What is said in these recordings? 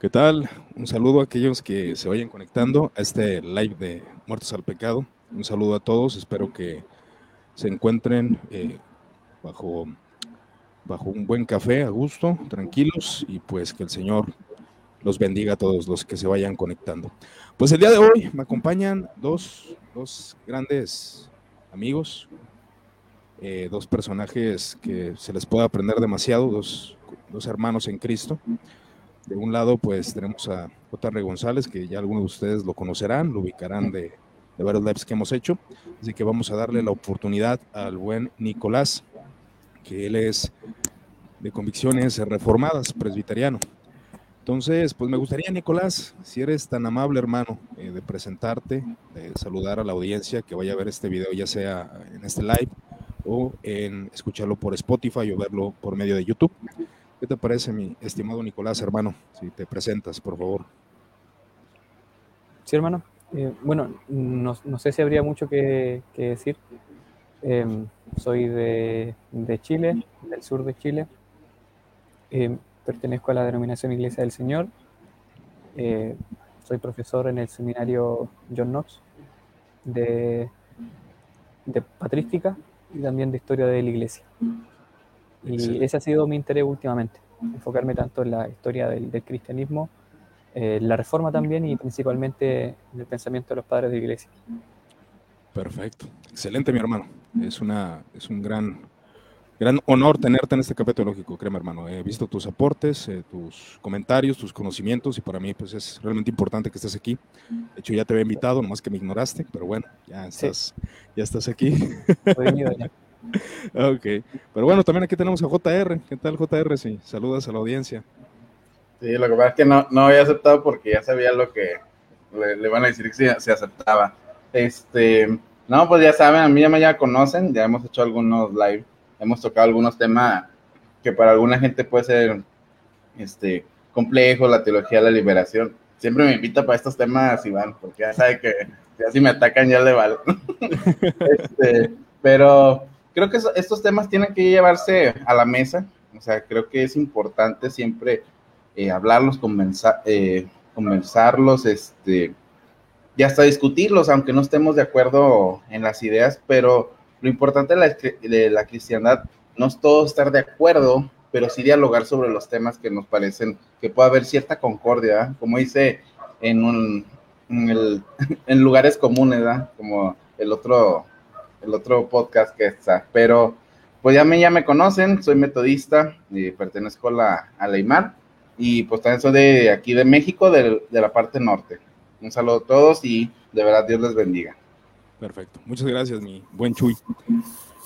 ¿Qué tal? Un saludo a aquellos que se vayan conectando a este live de Muertos al Pecado. Un saludo a todos. Espero que se encuentren eh, bajo, bajo un buen café, a gusto, tranquilos y pues que el Señor los bendiga a todos los que se vayan conectando. Pues el día de hoy me acompañan dos, dos grandes amigos, eh, dos personajes que se les puede aprender demasiado, dos, dos hermanos en Cristo. De un lado, pues tenemos a J.R. González, que ya algunos de ustedes lo conocerán, lo ubicarán de, de varios lives que hemos hecho. Así que vamos a darle la oportunidad al buen Nicolás, que él es de convicciones reformadas, presbiteriano. Entonces, pues me gustaría, Nicolás, si eres tan amable, hermano, eh, de presentarte, de saludar a la audiencia que vaya a ver este video, ya sea en este live o en escucharlo por Spotify o verlo por medio de YouTube. ¿Qué te parece, mi estimado Nicolás, hermano? Si te presentas, por favor. Sí, hermano. Eh, bueno, no, sé si habría mucho que, decir. Eh, soy de, Chile, del sur de Chile. Eh, pertenezco a la denominación Iglesia del Señor. Eh, soy profesor en el seminario John Knox de, de patrística y también de historia de la iglesia. Y ese ha sido mi interés últimamente, enfocarme tanto en la historia del, del cristianismo, eh, la reforma también y principalmente en el pensamiento de los padres de iglesia. Perfecto, excelente mi hermano. Es, una, es un gran, gran honor tenerte en este café teológico, créeme hermano. He visto tus aportes, eh, tus comentarios, tus conocimientos y para mí pues es realmente importante que estés aquí. De hecho ya te había invitado, nomás que me ignoraste, pero bueno, ya estás, sí. ya estás aquí. Ya. Ok, pero bueno, también aquí tenemos a JR. ¿Qué tal, JR? Sí, saludas a la audiencia. Sí, lo que pasa es que no, no había aceptado porque ya sabía lo que le, le van a decir que se, se, aceptaba. Este, no, pues ya saben, a mí ya me ya conocen, ya hemos hecho algunos live, hemos tocado algunos temas que para alguna gente puede ser este, complejo, la teología de la liberación. Siempre me invita para estos temas, Iván, porque ya sabe que ya si me atacan ya le vale. este, pero creo que estos temas tienen que llevarse a la mesa. O sea, creo que es importante siempre eh, hablarlos, convenza, eh, conversarlos, este, y hasta discutirlos, aunque no estemos de acuerdo en las ideas, pero lo importante de la, de la cristiandad no es todo estar de acuerdo, pero sí dialogar sobre los temas que nos parecen que puede haber cierta concordia, como dice en, un, en, el, en lugares comunes, como el otro el otro podcast que está. Pero pues ya me, ya me conocen, soy metodista y pertenezco a la, a la y pues también soy de aquí de México, de, de la parte norte. Un saludo a todos y de verdad Dios les bendiga. Perfecto, muchas gracias mi buen Chuy.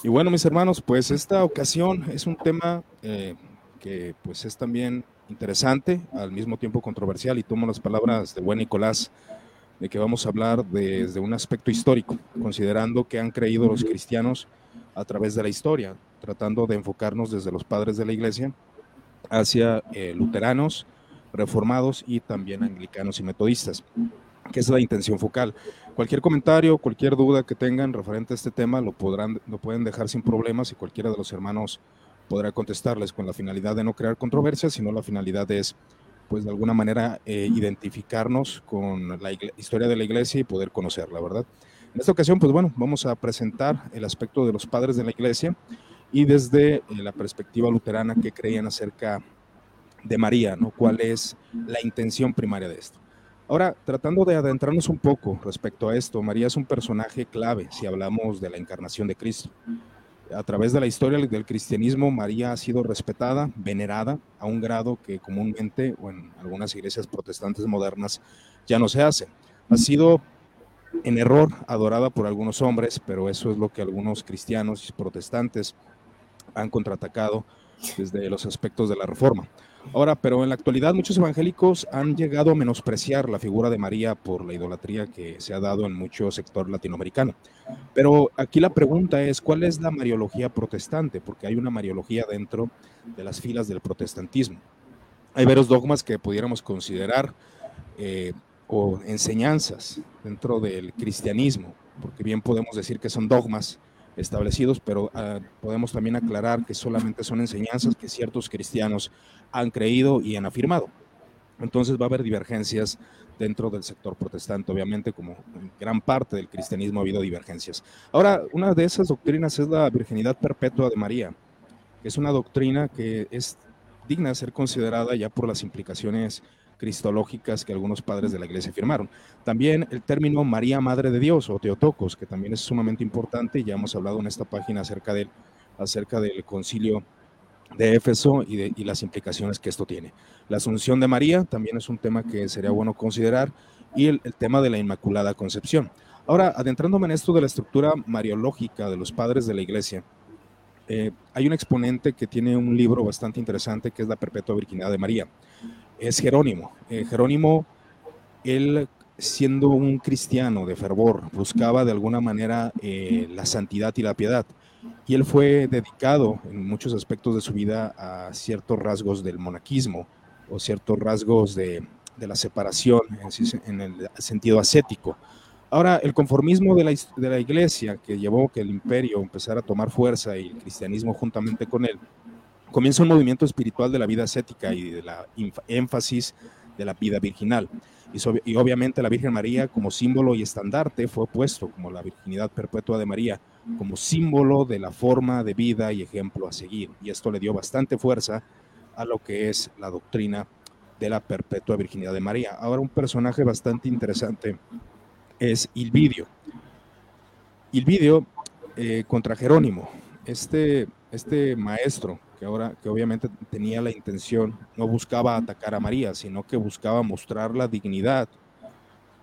Y bueno mis hermanos, pues esta ocasión es un tema eh, que pues es también interesante, al mismo tiempo controversial y tomo las palabras de buen Nicolás de que vamos a hablar desde un aspecto histórico, considerando que han creído los cristianos a través de la historia, tratando de enfocarnos desde los padres de la iglesia hacia eh, luteranos, reformados y también anglicanos y metodistas, que es la intención focal. Cualquier comentario, cualquier duda que tengan referente a este tema lo, podrán, lo pueden dejar sin problemas y cualquiera de los hermanos podrá contestarles con la finalidad de no crear controversia, sino la finalidad es pues de alguna manera eh, identificarnos con la historia de la iglesia y poder conocerla, ¿verdad? En esta ocasión, pues bueno, vamos a presentar el aspecto de los padres de la iglesia y desde eh, la perspectiva luterana que creían acerca de María, ¿no? ¿Cuál es la intención primaria de esto? Ahora, tratando de adentrarnos un poco respecto a esto, María es un personaje clave si hablamos de la encarnación de Cristo a través de la historia del cristianismo, María ha sido respetada, venerada, a un grado que comúnmente, o en algunas iglesias protestantes modernas, ya no se hace. Ha sido en error adorada por algunos hombres, pero eso es lo que algunos cristianos y protestantes han contraatacado desde los aspectos de la reforma. Ahora, pero en la actualidad muchos evangélicos han llegado a menospreciar la figura de María por la idolatría que se ha dado en mucho sector latinoamericano. Pero aquí la pregunta es, ¿cuál es la mariología protestante? Porque hay una mariología dentro de las filas del protestantismo. Hay varios dogmas que pudiéramos considerar eh, o enseñanzas dentro del cristianismo, porque bien podemos decir que son dogmas, establecidos, pero uh, podemos también aclarar que solamente son enseñanzas que ciertos cristianos han creído y han afirmado. Entonces va a haber divergencias dentro del sector protestante, obviamente, como gran parte del cristianismo ha habido divergencias. Ahora, una de esas doctrinas es la virginidad perpetua de María, que es una doctrina que es digna de ser considerada ya por las implicaciones cristológicas que algunos padres de la iglesia firmaron. También el término María Madre de Dios o Teotocos, que también es sumamente importante, ya hemos hablado en esta página acerca del, acerca del concilio de Éfeso y, de, y las implicaciones que esto tiene. La asunción de María también es un tema que sería bueno considerar y el, tema de la Inmaculada Concepción. Ahora, adentrándome en esto de la estructura mariológica de los padres de la iglesia, eh, hay un exponente que tiene un libro bastante interesante que es La Perpetua Virginidad de María es Jerónimo. Eh, Jerónimo, él siendo un cristiano de fervor, buscaba de alguna manera eh, la santidad y la piedad. Y él fue dedicado en muchos aspectos de su vida a ciertos rasgos del monaquismo o ciertos rasgos de, la separación en, en, el sentido ascético. Ahora, el conformismo de la, de la iglesia que llevó que el imperio empezara a tomar fuerza y el cristianismo juntamente con él, comienza un movimiento espiritual de la vida ascética y de la énfasis de la vida virginal. Y, obviamente la Virgen María como símbolo y estandarte fue puesto como la virginidad perpetua de María, como símbolo de la forma de vida y ejemplo a seguir. Y esto le dio bastante fuerza a lo que es la doctrina de la perpetua virginidad de María. Ahora un personaje bastante interesante es Ilvidio. Ilvidio eh, contra Jerónimo. Este, este maestro que ahora que obviamente tenía la intención, no buscaba atacar a María, sino que buscaba mostrar la dignidad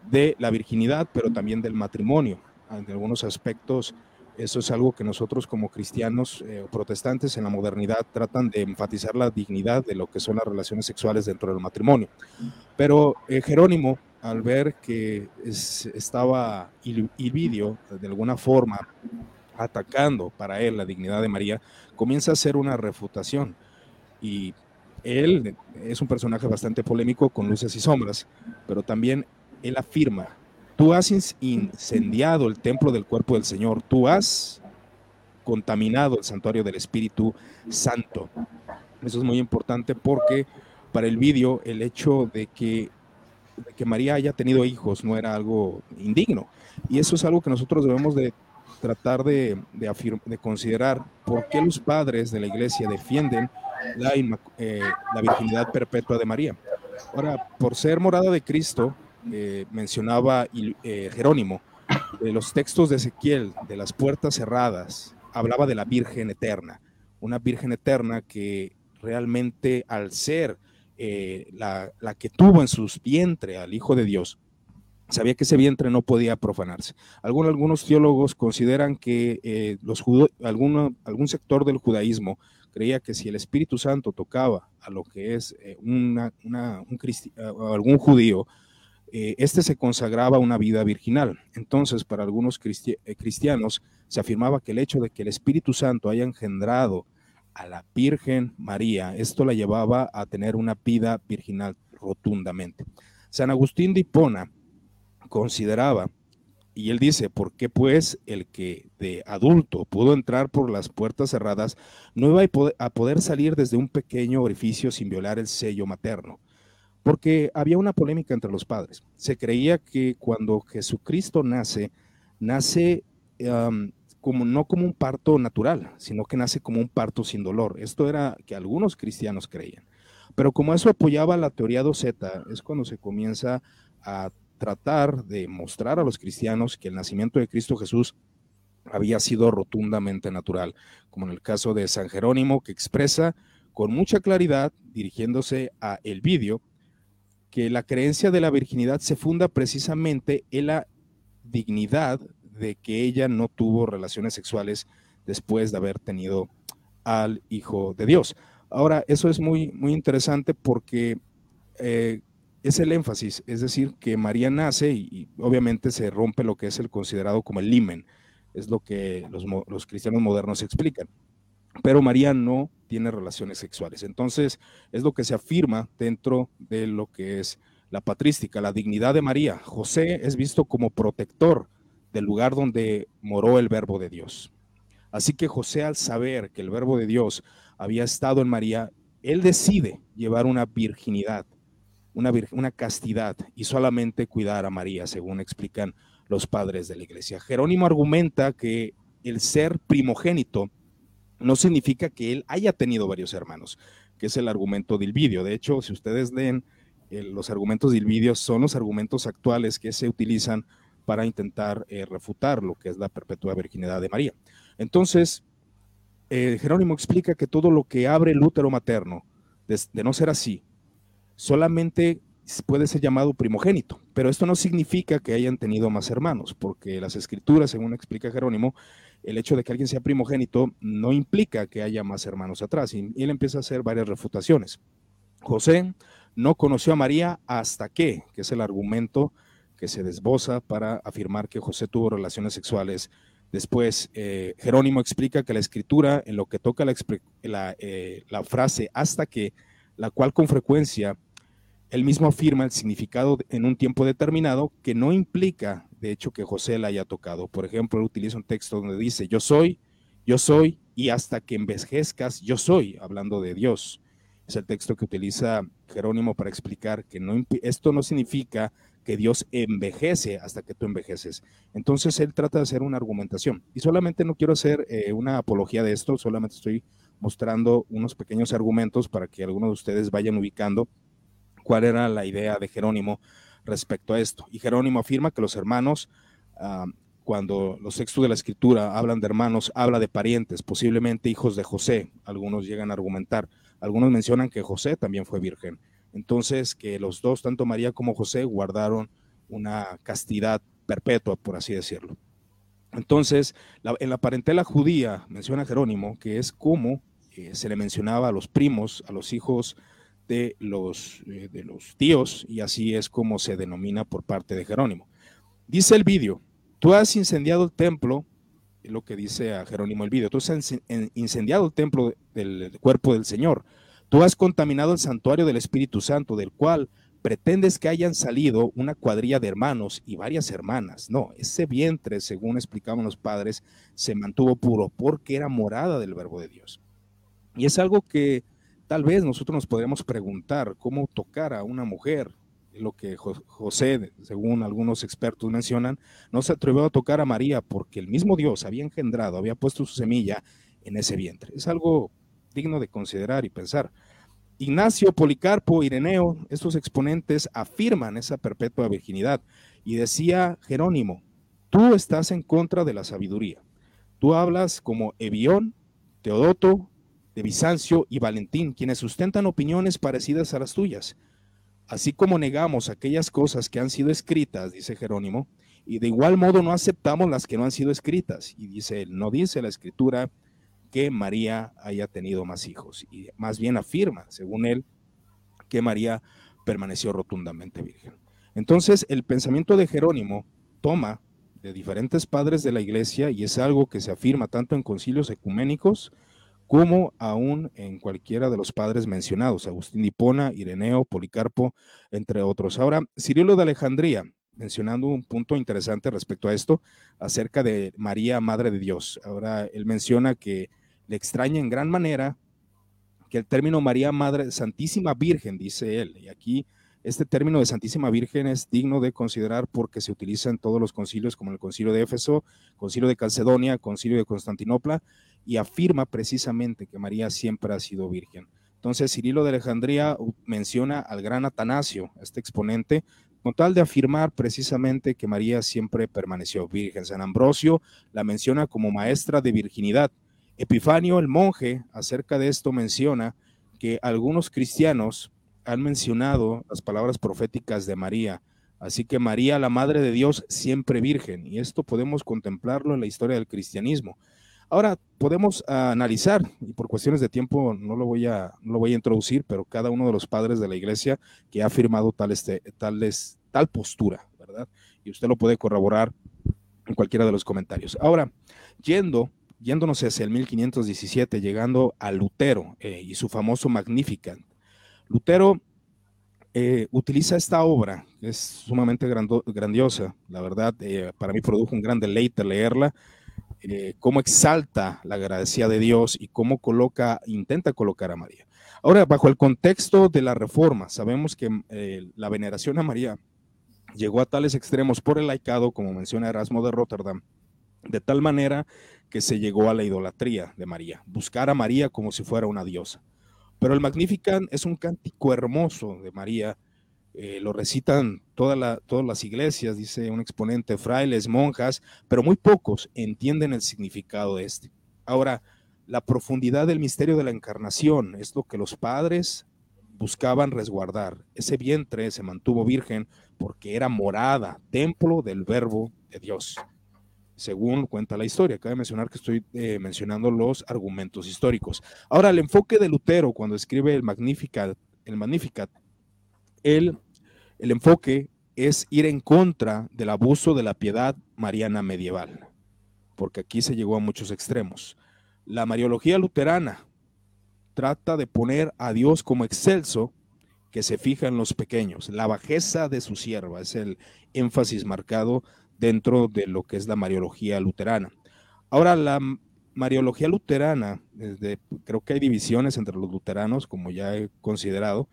de la virginidad, pero también del matrimonio. En algunos aspectos, eso es algo que nosotros como cristianos eh, protestantes en la modernidad tratan de enfatizar la dignidad de lo que son las relaciones sexuales dentro del matrimonio. Pero eh, Jerónimo, al ver que es, estaba Ilvidio de alguna forma atacando para él la dignidad de María, comienza a hacer una refutación. Y él es un personaje bastante polémico con luces y sombras, pero también él afirma, tú has incendiado el templo del cuerpo del Señor, tú has contaminado el santuario del Espíritu Santo. Eso es muy importante porque para el vídeo el hecho de que, de que María haya tenido hijos no era algo indigno. Y eso es algo que nosotros debemos de tratar de, de, de, considerar por qué los padres de la iglesia defienden la, eh, la virginidad perpetua de María. Ahora, por ser morada de Cristo, eh, mencionaba eh, Jerónimo, de los textos de Ezequiel, de las puertas cerradas, hablaba de la Virgen eterna, una Virgen eterna que realmente al ser la, la que tuvo en sus vientre al Hijo de Dios, sabía que ese vientre no podía profanarse. Algunos, algunos teólogos consideran que eh, los alguno, algún sector del judaísmo creía que si el Espíritu Santo tocaba a lo que es eh, una, una, un algún judío, eh, este se consagraba a una vida virginal. Entonces, para algunos cristi cristianos se afirmaba que el hecho de que el Espíritu Santo haya engendrado a la Virgen María, esto la llevaba a tener una vida virginal rotundamente. San Agustín de Hipona consideraba, y él dice, ¿por qué pues el que de adulto pudo entrar por las puertas cerradas no iba a poder salir desde un pequeño orificio sin violar el sello materno? Porque había una polémica entre los padres. Se creía que cuando Jesucristo nace, nace como, no como un parto natural, sino que nace como un parto sin dolor. Esto era que algunos cristianos creían. Pero como eso apoyaba la teoría doceta, es cuando se comienza a tratar de mostrar a los cristianos que el nacimiento de Cristo Jesús había sido rotundamente natural, como en el caso de San Jerónimo, que expresa con mucha claridad, dirigiéndose a el vídeo, que la creencia de la virginidad se funda precisamente en la dignidad de que ella no tuvo relaciones sexuales después de haber tenido al Hijo de Dios. Ahora, eso es muy, muy interesante porque eh, es el énfasis, es decir, que María nace y, obviamente se rompe lo que es el considerado como el limen, es lo que los, cristianos modernos explican. Pero María no tiene relaciones sexuales. Entonces, es lo que se afirma dentro de lo que es la patrística, la dignidad de María. José es visto como protector del lugar donde moró el verbo de Dios. Así que José, al saber que el verbo de Dios había estado en María, él decide llevar una virginidad una, una castidad y solamente cuidar a María, según explican los padres de la iglesia. Jerónimo argumenta que el ser primogénito no significa que él haya tenido varios hermanos, que es el argumento del vídeo. De hecho, si ustedes leen eh, los argumentos del vídeo, son los argumentos actuales que se utilizan para intentar eh, refutar lo que es la perpetua virginidad de María. Entonces, eh, Jerónimo explica que todo lo que abre el útero materno, de no ser así, solamente puede ser llamado primogénito, pero esto no significa que hayan tenido más hermanos, porque las escrituras, según explica Jerónimo, el hecho de que alguien sea primogénito no implica que haya más hermanos atrás, y él empieza a hacer varias refutaciones. José no conoció a María hasta que, que es el argumento que se desboza para afirmar que José tuvo relaciones sexuales. Después, eh, Jerónimo explica que la escritura, en lo que toca la, eh, la frase hasta que, la cual con frecuencia él mismo afirma el significado en un tiempo determinado que no implica, de hecho, que José la haya tocado. Por ejemplo, él utiliza un texto donde dice, yo soy, yo soy, y hasta que envejezcas, yo soy, hablando de Dios. Es el texto que utiliza Jerónimo para explicar que esto no significa que Dios envejece hasta que tú envejeces. Entonces él trata de hacer una argumentación. Y solamente no quiero hacer eh, una apología de esto, solamente estoy mostrando unos pequeños argumentos para que algunos de ustedes vayan ubicando cuál era la idea de Jerónimo respecto a esto. Y Jerónimo afirma que los hermanos, ah, cuando los textos de la escritura hablan de hermanos, habla de parientes, posiblemente hijos de José. Algunos llegan a argumentar. Algunos mencionan que José también fue virgen. Entonces, que los dos, tanto María como José, guardaron una castidad perpetua, por así decirlo. Entonces, en la parentela judía, menciona Jerónimo, que es como eh, se le mencionaba a los primos, a los hijos de los, eh, de los tíos, y así es como se denomina por parte de Jerónimo. Dice el vídeo, tú has incendiado el templo, es lo que dice a Jerónimo el vídeo, tú has incendiado el templo del cuerpo del Señor, tú has contaminado el santuario del Espíritu Santo, del cual pretendes que hayan salido una cuadrilla de hermanos y varias hermanas. No, ese vientre, según explicaban los padres, se mantuvo puro porque era morada del verbo de Dios. Y es algo que Tal vez nosotros nos podríamos preguntar cómo tocar a una mujer, lo que José, según algunos expertos mencionan, no se atrevió a tocar a María porque el mismo Dios había engendrado, había puesto su semilla en ese vientre. Es algo digno de considerar y pensar. Ignacio, Policarpo, Ireneo, estos exponentes afirman esa perpetua virginidad. Y decía Jerónimo, tú estás en contra de la sabiduría. Tú hablas como Evión, Teodoto, de Bizancio y Valentín, quienes sustentan opiniones parecidas a las tuyas. Así como negamos aquellas cosas que han sido escritas, dice Jerónimo, y de igual modo no aceptamos las que no han sido escritas. Y dice él, no dice la escritura que María haya tenido más hijos, y más bien afirma, según él, que María permaneció rotundamente virgen. Entonces, el pensamiento de Jerónimo toma de diferentes padres de la iglesia y es algo que se afirma tanto en concilios ecuménicos, como aún en cualquiera de los padres mencionados, Agustín Hipona, Ireneo, Policarpo, entre otros. Ahora, Cirilo de Alejandría, mencionando un punto interesante respecto a esto, acerca de María, Madre de Dios. Ahora, él menciona que le extraña en gran manera que el término María, Madre, Santísima Virgen, dice él, y aquí este término de Santísima Virgen es digno de considerar porque se utiliza en todos los concilios, como el concilio de Éfeso, concilio de Calcedonia, concilio de Constantinopla, y afirma precisamente que María siempre ha sido virgen. Entonces, Cirilo de Alejandría menciona al gran Atanasio, este exponente, con tal de afirmar precisamente que María siempre permaneció virgen. San Ambrosio la menciona como maestra de virginidad. Epifanio, el monje, acerca de esto menciona que algunos cristianos han mencionado las palabras proféticas de María. Así que María, la Madre de Dios, siempre virgen. Y esto podemos contemplarlo en la historia del cristianismo. Ahora podemos analizar, y por cuestiones de tiempo no lo voy a, no lo voy a introducir, pero cada uno de los padres de la iglesia que ha afirmado tal, este, tal, tal postura, ¿verdad? Y usted lo puede corroborar en cualquiera de los comentarios. Ahora, yendo, yéndonos hacia el 1517, llegando a Lutero eh, y su famoso Magnificat, Lutero eh, utiliza esta obra, es sumamente grandiosa, la verdad, eh, para mí produjo un gran deleite leerla, eh, cómo exalta la gracia de Dios y cómo coloca, intenta colocar a María. Ahora, bajo el contexto de la reforma, sabemos que eh, la veneración a María llegó a tales extremos por el laicado, como menciona Erasmo de Rotterdam, de tal manera que se llegó a la idolatría de María, buscar a María como si fuera una diosa. Pero el Magnificat es un cántico hermoso de María, eh, lo recitan todas las iglesias, dice un exponente, frailes, monjas, pero muy pocos entienden el significado de este. Ahora, la profundidad del misterio de la encarnación es lo que los padres buscaban resguardar. Ese vientre se mantuvo virgen porque era morada, templo del verbo de Dios según cuenta la historia. Cabe mencionar que estoy eh, mencionando los argumentos históricos. Ahora, el enfoque de Lutero cuando escribe el el Magnificat, el, el enfoque es ir en contra del abuso de la piedad mariana medieval, porque aquí se llegó a muchos extremos. La Mariología luterana trata de poner a Dios como excelso que se fija en los pequeños. La bajeza de su sierva es el énfasis marcado dentro de lo que es la Mariología luterana. Ahora, la Mariología luterana, creo que hay divisiones entre los luteranos, como ya he considerado,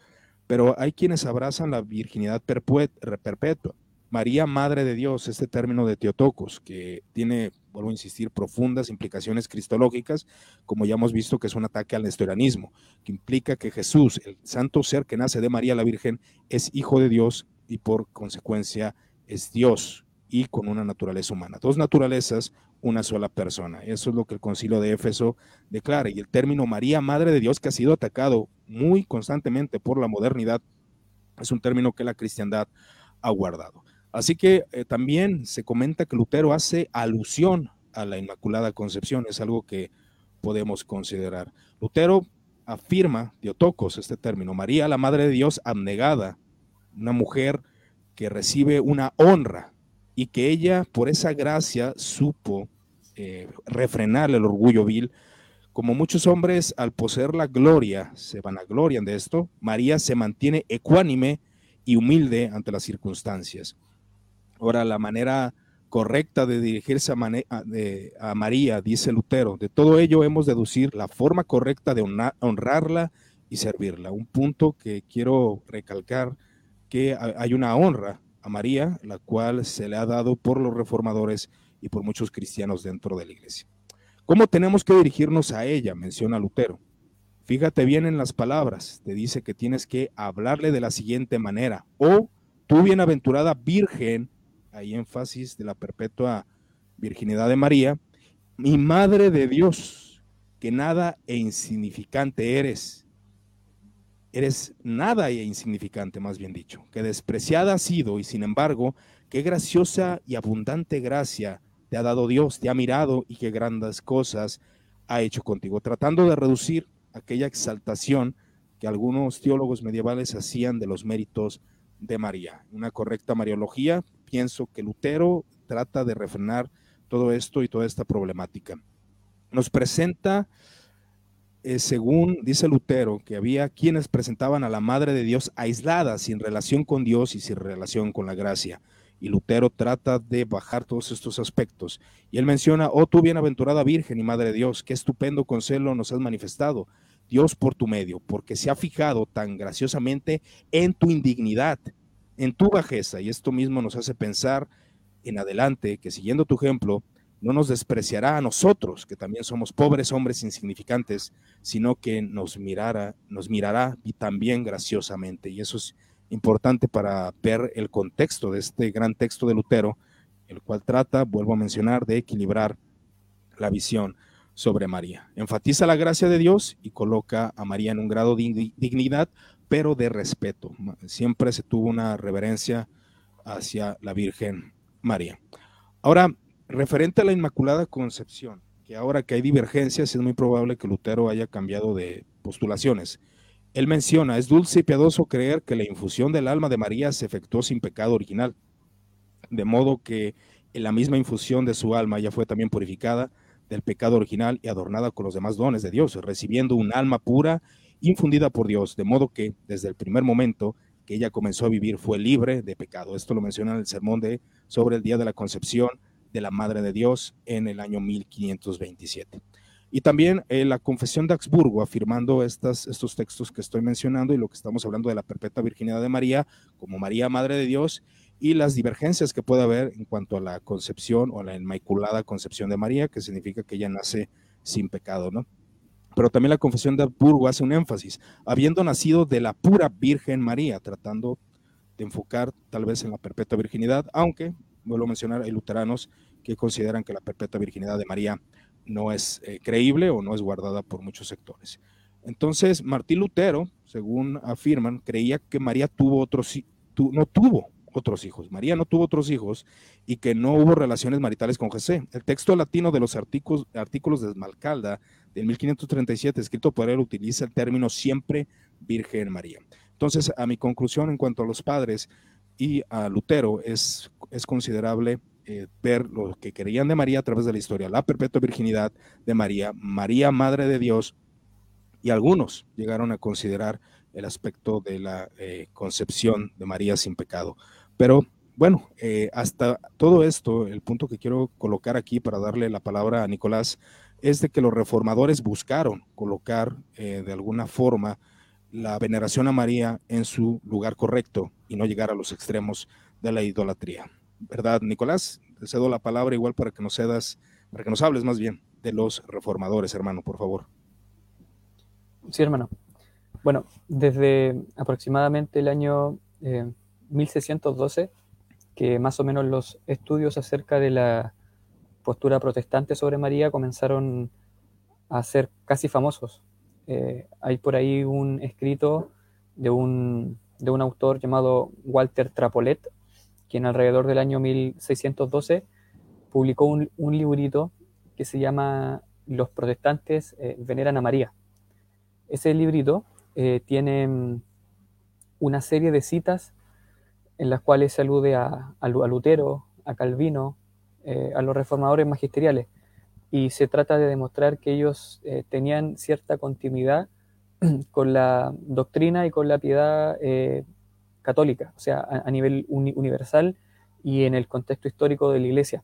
pero hay quienes abrazan la virginidad perpetua. María, Madre de Dios, este término de Teotocos, que tiene, vuelvo a insistir, profundas implicaciones cristológicas, como ya hemos visto que es un ataque al nestorianismo, que implica que Jesús, el santo ser que nace de María la Virgen, es hijo de Dios y por consecuencia es Dios, y con una naturaleza humana. Dos naturalezas, una sola persona. Eso es lo que el concilio de Éfeso declara. Y el término María, Madre de Dios, que ha sido atacado muy constantemente por la modernidad, es un término que la cristiandad ha guardado. Así que eh, también se comenta que Lutero hace alusión a la Inmaculada Concepción, es algo que podemos considerar. Lutero afirma, Teotocos, este término, María, la Madre de Dios abnegada, una mujer que recibe una honra y que ella por esa gracia supo eh, refrenar el orgullo vil. Como muchos hombres al poseer la gloria se vanaglorian de esto, María se mantiene ecuánime y humilde ante las circunstancias. Ahora, la manera correcta de dirigirse a, a, María, dice Lutero, de todo ello hemos deducir la forma correcta de honrarla y servirla. Un punto que quiero recalcar, que hay una honra María, la cual se le ha dado por los reformadores y por muchos cristianos dentro de la iglesia. ¿Cómo tenemos que dirigirnos a ella? Menciona Lutero. Fíjate bien en las palabras. Te dice que tienes que hablarle de la siguiente manera. O tú bienaventurada virgen, hay énfasis de la perpetua virginidad de María, mi madre de Dios, que nada e insignificante eres eres nada e insignificante, más bien dicho, que despreciada has sido y sin embargo, qué graciosa y abundante gracia te ha dado Dios, te ha mirado y qué grandes cosas ha hecho contigo, tratando de reducir aquella exaltación que algunos teólogos medievales hacían de los méritos de María. Una correcta mariología, pienso que Lutero trata de refrenar todo esto y toda esta problemática. Nos presenta eh, según dice Lutero, que había quienes presentaban a la Madre de Dios aislada, sin relación con Dios y sin relación con la gracia. Y Lutero trata de bajar todos estos aspectos. Y él menciona, oh tu bienaventurada Virgen y Madre de Dios, qué estupendo consuelo nos has manifestado, Dios por tu medio, porque se ha fijado tan graciosamente en tu indignidad, en tu bajeza. Y esto mismo nos hace pensar en adelante que siguiendo tu ejemplo, no nos despreciará a nosotros, que también somos pobres hombres insignificantes, sino que nos mirará, nos mirará y también graciosamente. Y eso es importante para ver el contexto de este gran texto de Lutero, el cual trata, vuelvo a mencionar, de equilibrar la visión sobre María. Enfatiza la gracia de Dios y coloca a María en un grado de dignidad, pero de respeto. Siempre se tuvo una reverencia hacia la Virgen María. Ahora, Referente a la Inmaculada Concepción, que ahora que hay divergencias es muy probable que Lutero haya cambiado de postulaciones. Él menciona, es dulce y piadoso creer que la infusión del alma de María se efectuó sin pecado original, de modo que en la misma infusión de su alma ya fue también purificada del pecado original y adornada con los demás dones de Dios, recibiendo un alma pura infundida por Dios, de modo que desde el primer momento que ella comenzó a vivir fue libre de pecado. Esto lo menciona en el sermón de sobre el día de la concepción de la Madre de Dios en el año 1527. Y también eh, la Confesión de Augsburgo, afirmando estas, estos textos que estoy mencionando y lo que estamos hablando de la perpetua virginidad de María como María, Madre de Dios, y las divergencias que puede haber en cuanto a la concepción o la inmaculada concepción de María, que significa que ella nace sin pecado, ¿no? Pero también la Confesión de Augsburgo hace un énfasis, habiendo nacido de la pura Virgen María, tratando de enfocar tal vez en la perpetua virginidad, aunque, vuelvo a mencionar, hay luteranos que consideran que la perpetua virginidad de María no es eh, creíble o no es guardada por muchos sectores. Entonces, Martín Lutero, según afirman, creía que María tuvo otros, no tuvo otros hijos. María no tuvo otros hijos y que no hubo relaciones maritales con José. El texto latino de los artículos, artículos de Esmalcalda del 1537, escrito por él, utiliza el término siempre Virgen María. Entonces, a mi conclusión en cuanto a los padres y a Lutero, es, es considerable eh, ver lo que querían de María a través de la historia, la perpetua virginidad de María, María, Madre de Dios, y algunos llegaron a considerar el aspecto de la eh, concepción de María sin pecado. Pero bueno, eh, hasta todo esto, el punto que quiero colocar aquí para darle la palabra a Nicolás, es de que los reformadores buscaron colocar de alguna forma la veneración a María en su lugar correcto y no llegar a los extremos de la idolatría. ¿verdad, Nicolás? Te cedo la palabra igual para que nos cedas, para que nos hables más bien de los reformadores, hermano, por favor. Sí, hermano. Bueno, desde aproximadamente el año 1612, eh, que más o menos los estudios acerca de la postura protestante sobre María comenzaron a ser casi famosos. Eh, hay por ahí un escrito de un, de un autor llamado Walter Trapolet, quien alrededor del año 1612 publicó un, librito que se llama Los protestantes eh, veneran a María. Ese librito eh, tiene mm, una serie de citas en las cuales se alude a, Lutero, a Calvino, a los reformadores magisteriales, y se trata de demostrar que ellos tenían cierta continuidad con la doctrina y con la piedad católica, o sea, a, nivel universal y en el contexto histórico de la Iglesia.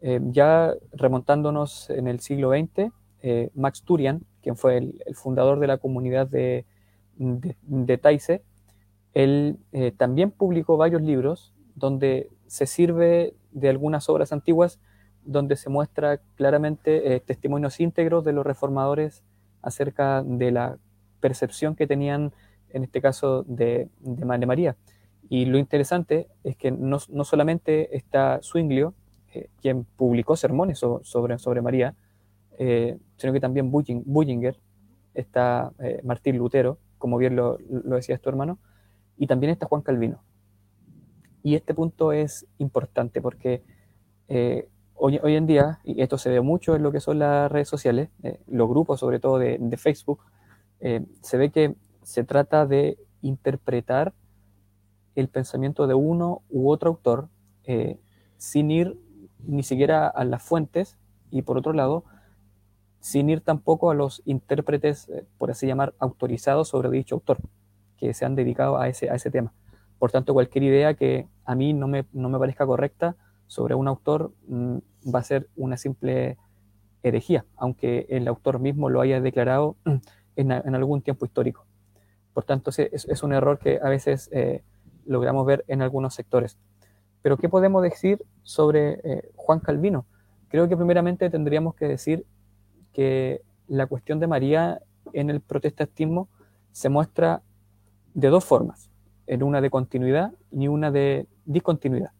Eh, ya remontándonos en el siglo XX, eh, Max Turian, quien fue el, fundador de la comunidad de, de, Taise, él eh, también publicó varios libros donde se sirve de algunas obras antiguas donde se muestra claramente testimonios íntegros de los reformadores acerca de la percepción que tenían en este caso de, de, María. Y lo interesante es que no, no solamente está Zwinglio, eh, quien publicó sermones sobre, sobre María, eh, sino que también Bullinger, está eh, Martín Lutero, como bien lo, lo decías tu hermano, y también está Juan Calvino. Y este punto es importante porque hoy, en día, y esto se ve mucho en lo que son las redes sociales, los grupos sobre todo de, Facebook, se ve que se trata de interpretar el pensamiento de uno u otro autor eh, sin ir ni siquiera a las fuentes y por otro lado, sin ir tampoco a los intérpretes, eh, por así llamar, autorizados sobre dicho autor, que se han dedicado a ese, a ese tema. Por tanto, cualquier idea que a mí no me, no me parezca correcta sobre un autor mm, va a ser una simple herejía, aunque el autor mismo lo haya declarado en algún tiempo histórico. Por tanto, es, un error que a veces eh, logramos ver en algunos sectores. Pero, ¿qué podemos decir sobre eh, Juan Calvino? Creo que primeramente tendríamos que decir que la cuestión de María en el protestantismo se muestra de dos formas, en una de continuidad y una de discontinuidad.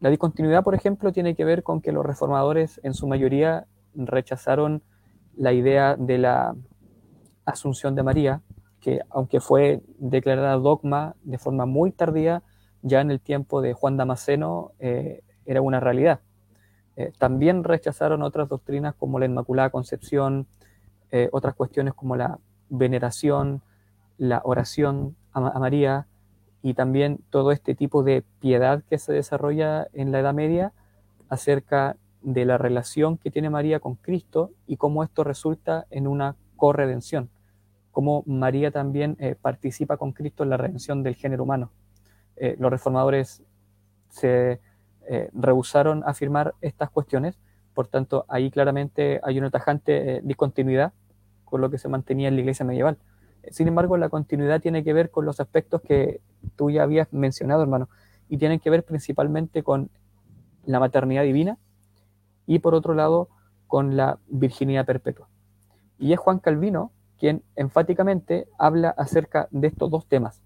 La discontinuidad, por ejemplo, tiene que ver con que los reformadores en su mayoría rechazaron la idea de la asunción de María que aunque fue declarada dogma de forma muy tardía, ya en el tiempo de Juan Damasceno eh, era una realidad. Eh, también rechazaron otras doctrinas como la Inmaculada Concepción, eh, otras cuestiones como la veneración, la oración a, María y también todo este tipo de piedad que se desarrolla en la Edad Media acerca de la relación que tiene María con Cristo y cómo esto resulta en una corredención cómo María también eh, participa con Cristo en la redención del género humano. Eh, los reformadores se eh, rehusaron afirmar estas cuestiones. Por tanto, ahí claramente hay una tajante discontinuidad con lo que se mantenía en la iglesia medieval. Sin embargo, la continuidad tiene que ver con los aspectos que tú ya habías mencionado, hermano, y tienen que ver principalmente con la maternidad divina y por otro lado con la virginidad perpetua. Y es Juan Calvino quien enfáticamente habla acerca de estos dos temas.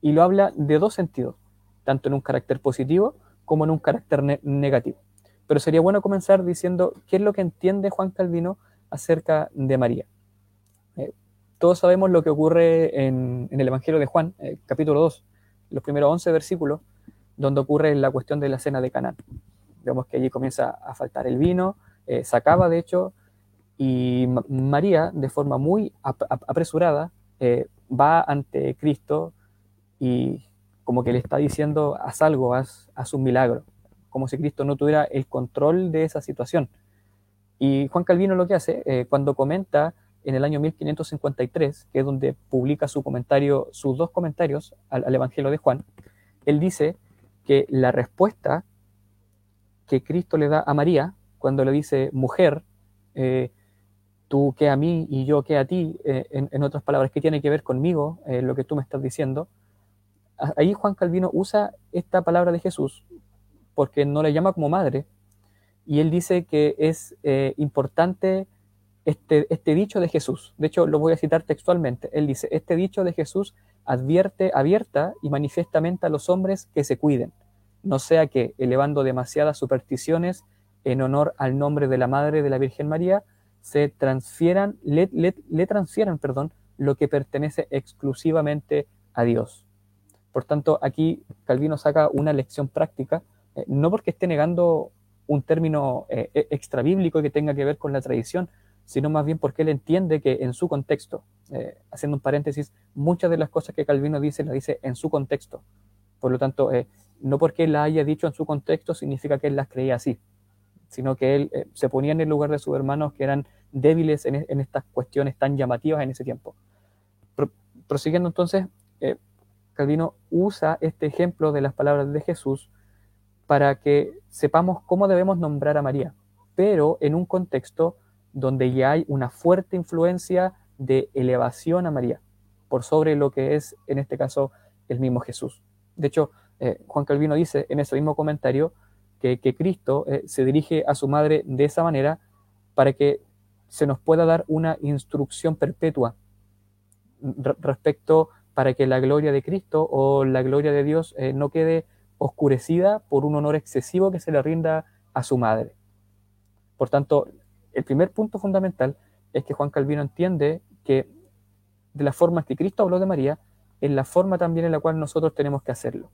Y lo habla de dos sentidos, tanto en un carácter positivo como en un carácter negativo. Pero sería bueno comenzar diciendo qué es lo que entiende Juan Calvino acerca de María. Eh, todos sabemos lo que ocurre en, el Evangelio de Juan, eh, capítulo 2, los primeros 11 versículos, donde ocurre la cuestión de la cena de Canaán. Vemos que allí comienza a faltar el vino, eh, se acaba de hecho, y María, de forma muy apresurada, va ante Cristo y como que le está diciendo, haz algo, haz, haz un milagro, como si Cristo no tuviera el control de esa situación. Y Juan Calvino lo que hace, eh, cuando comenta en el año 1553, que es donde publica su comentario, sus dos comentarios al, Evangelio de Juan, él dice que la respuesta que Cristo le da a María, cuando le dice, mujer, eh, tú que a mí y yo que a ti, eh, en, otras palabras, ¿qué tiene que ver conmigo lo que tú me estás diciendo? Ahí Juan Calvino usa esta palabra de Jesús porque no le llama como madre, y él dice que es eh, importante este, este dicho de Jesús. De hecho, lo voy a citar textualmente. Él dice, este dicho de Jesús advierte abierta y manifiestamente a los hombres que se cuiden, no sea que, elevando demasiadas supersticiones en honor al nombre de la Madre de la Virgen María, se transfieran, le, le, transfieran perdón, lo que pertenece exclusivamente a Dios. Por tanto, aquí Calvino saca una lección práctica, eh, no porque esté negando un término eh, e, extra bíblico que tenga que ver con la tradición, sino más bien porque él entiende que en su contexto, eh, haciendo un paréntesis, muchas de las cosas que Calvino dice las dice en su contexto. Por lo tanto, eh, no porque él la haya dicho en su contexto significa que él las creía así, sino que él se ponía en el lugar de sus hermanos que eran débiles en, en estas cuestiones tan llamativas en ese tiempo. prosiguiendo entonces, Calvino usa este ejemplo de las palabras de Jesús para que sepamos cómo debemos nombrar a María, pero en un contexto donde ya hay una fuerte influencia de elevación a María, por sobre lo que es, en este caso, el mismo Jesús. De hecho, eh, Juan Calvino dice en ese mismo comentario que, Cristo eh, se dirige a su madre de esa manera para que se nos pueda dar una instrucción perpetua respecto para que la gloria de Cristo o la gloria de Dios eh, no quede oscurecida por un honor excesivo que se le rinda a su madre. Por tanto, el primer punto fundamental es que Juan Calvino entiende que de la forma que Cristo habló de María, es la forma también en la cual nosotros tenemos que hacerlo.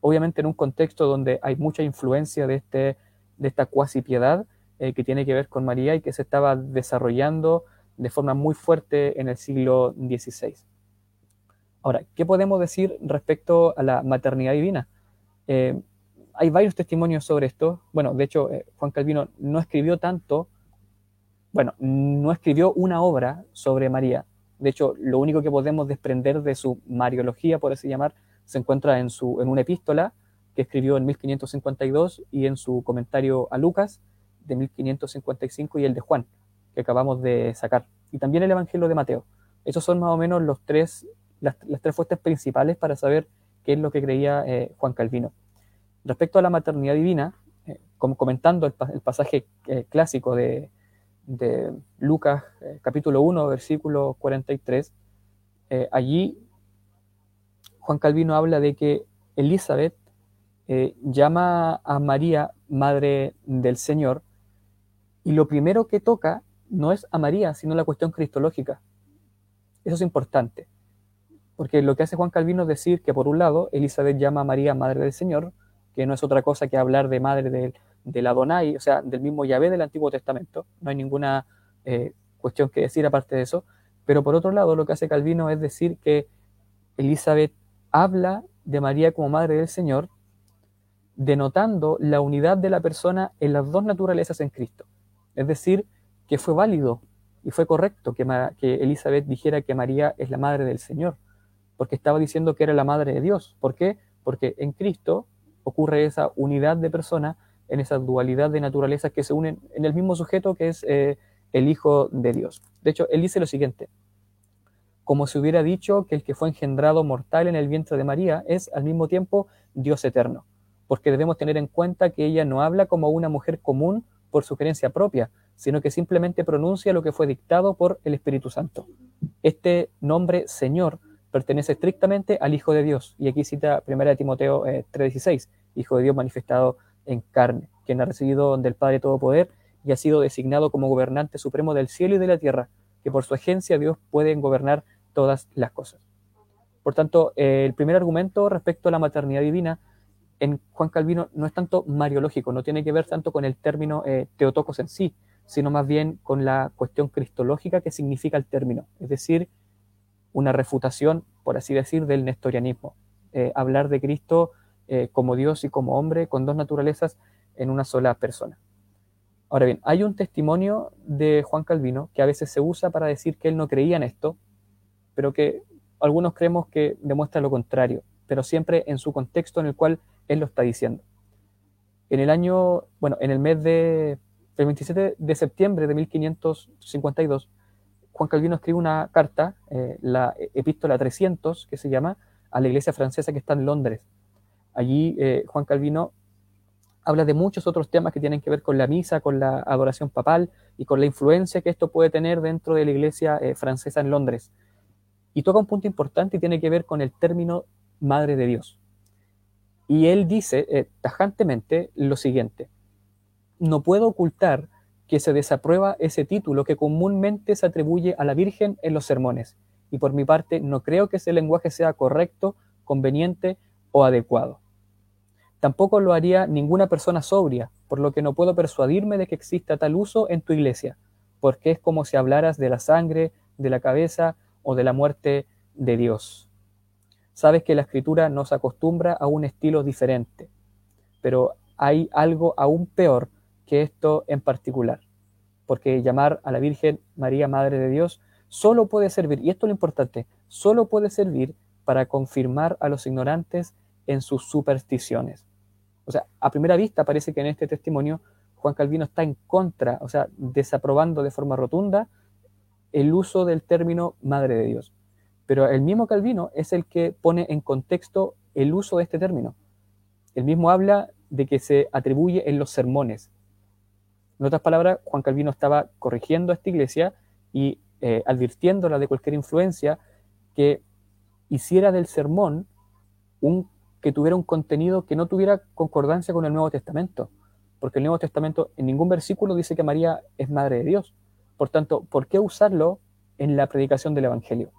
Obviamente en un contexto donde hay mucha influencia de, este, de esta cuasi piedad eh, que tiene que ver con María y que se estaba desarrollando de forma muy fuerte en el siglo XVI. Ahora, ¿qué podemos decir respecto a la maternidad divina? Eh, hay varios testimonios sobre esto. Bueno, de hecho, eh, Juan Calvino no escribió tanto, bueno, no escribió una obra sobre María. De hecho, lo único que podemos desprender de su Mariología, por así llamar, se encuentra en, su, en una epístola que escribió en 1552 y en su comentario a Lucas de 1555 y el de Juan, que acabamos de sacar. Y también el Evangelio de Mateo. Esos son más o menos los tres, las, tres fuentes principales para saber qué es lo que creía eh, Juan Calvino. Respecto a la maternidad divina, eh, como comentando el, pasaje eh, clásico de, Lucas eh, capítulo 1, versículo 43, allí Juan Calvino habla de que Elizabeth llama a María madre del Señor y lo primero que toca no es a María, sino la cuestión cristológica. Eso es importante, porque lo que hace Juan Calvino es decir que por un lado Elizabeth llama a María madre del Señor, que no es otra cosa que hablar de madre del, del Adonai, o sea, del mismo Yahvé del Antiguo Testamento. No hay ninguna eh, cuestión que decir aparte de eso. Pero por otro lado, lo que hace Calvino es decir que Elizabeth habla de María como madre del Señor, denotando la unidad de la persona en las dos naturalezas en Cristo. Es decir, que fue válido y fue correcto que, que Elizabeth dijera que María es la madre del Señor, porque estaba diciendo que era la madre de Dios. ¿Por qué? Porque en Cristo ocurre esa unidad de persona, en esa dualidad de naturalezas que se unen en el mismo sujeto que es eh, el Hijo de Dios. De hecho, él dice lo siguiente, como si hubiera dicho que el que fue engendrado mortal en el vientre de María es al mismo tiempo Dios eterno, porque debemos tener en cuenta que ella no habla como una mujer común por sugerencia propia, sino que simplemente pronuncia lo que fue dictado por el Espíritu Santo. Este nombre Señor pertenece estrictamente al Hijo de Dios, y aquí cita 1 Timoteo 3:16, eh, Hijo de Dios manifestado en carne, quien ha recibido del Padre todo poder y ha sido designado como gobernante supremo del cielo y de la tierra, que por su agencia Dios puede gobernar todas las cosas. Por tanto, eh, el primer argumento respecto a la maternidad divina en Juan Calvino no es tanto mariológico, no tiene que ver tanto con el término eh, teotocos en sí, sino más bien con la cuestión cristológica que significa el término, es decir, una refutación, por así decir, del nestorianismo. Eh, hablar de Cristo como Dios y como hombre, con dos naturalezas en una sola persona. Ahora bien, hay un testimonio de Juan Calvino que a veces se usa para decir que él no creía en esto, pero que algunos creemos que demuestra lo contrario, pero siempre en su contexto en el cual él lo está diciendo. En el año, bueno, en el mes de, el 27 de septiembre de 1552, Juan Calvino escribe una carta, eh, la epístola 300, que se llama, a la iglesia francesa que está en Londres. Allí eh, Juan Calvino habla de muchos otros temas que tienen que ver con la misa, con la adoración papal y con la influencia que esto puede tener dentro de la iglesia eh, francesa en Londres. Y toca un punto importante y tiene que ver con el término Madre de Dios. Y él dice eh, tajantemente lo siguiente, no puedo ocultar que se desaprueba ese título que comúnmente se atribuye a la Virgen en los sermones, y por mi parte no creo que ese lenguaje sea correcto, conveniente o adecuado. Tampoco lo haría ninguna persona sobria, por lo que no puedo persuadirme de que exista tal uso en tu iglesia, porque es como si hablaras de la sangre, de la cabeza o de la muerte de Dios. Sabes que la escritura nos acostumbra a un estilo diferente, pero hay algo aún peor que esto en particular, porque llamar a la Virgen María Madre de Dios solo puede servir, y esto es lo importante, solo puede servir para confirmar a los ignorantes en sus supersticiones. O sea, a primera vista parece que en este testimonio Juan Calvino está en contra, o sea, desaprobando de forma rotunda el uso del término Madre de Dios. Pero el mismo Calvino es el que pone en contexto el uso de este término. El mismo habla de que se atribuye en los sermones. En otras palabras, Juan Calvino estaba corrigiendo a esta iglesia y eh, advirtiéndola de cualquier influencia que hiciera del sermón un, que tuviera un contenido que no tuviera concordancia con el Nuevo Testamento. Porque el Nuevo Testamento en ningún versículo dice que María es Madre de Dios. Por tanto, ¿por qué usarlo en la predicación del Evangelio?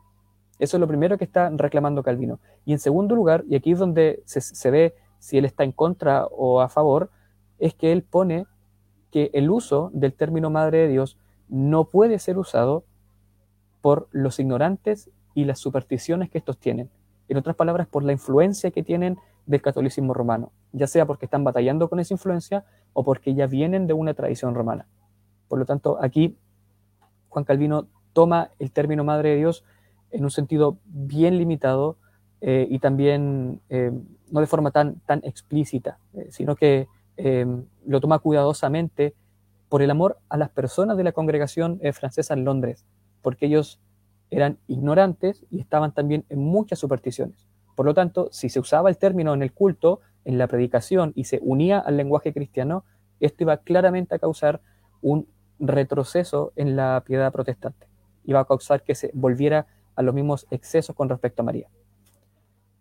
Eso es lo primero que está reclamando Calvino. Y en segundo lugar, y aquí es donde se, ve si él está en contra o a favor, es que él pone que el uso del término Madre de Dios no puede ser usado por los ignorantes y las supersticiones que estos tienen. En otras palabras, por la influencia que tienen del catolicismo romano, ya sea porque están batallando con esa influencia o porque ya vienen de una tradición romana. Por lo tanto, aquí Juan Calvino toma el término Madre de Dios en un sentido bien limitado eh, y también eh, no de forma tan, tan explícita, eh, sino que lo toma cuidadosamente por el amor a las personas de la congregación francesa en Londres, porque ellos eran ignorantes y estaban también en muchas supersticiones. Por lo tanto, si se usaba el término en el culto, en la predicación y se unía al lenguaje cristiano, esto iba claramente a causar un retroceso en la piedad protestante. Iba a causar que se volviera a los mismos excesos con respecto a María.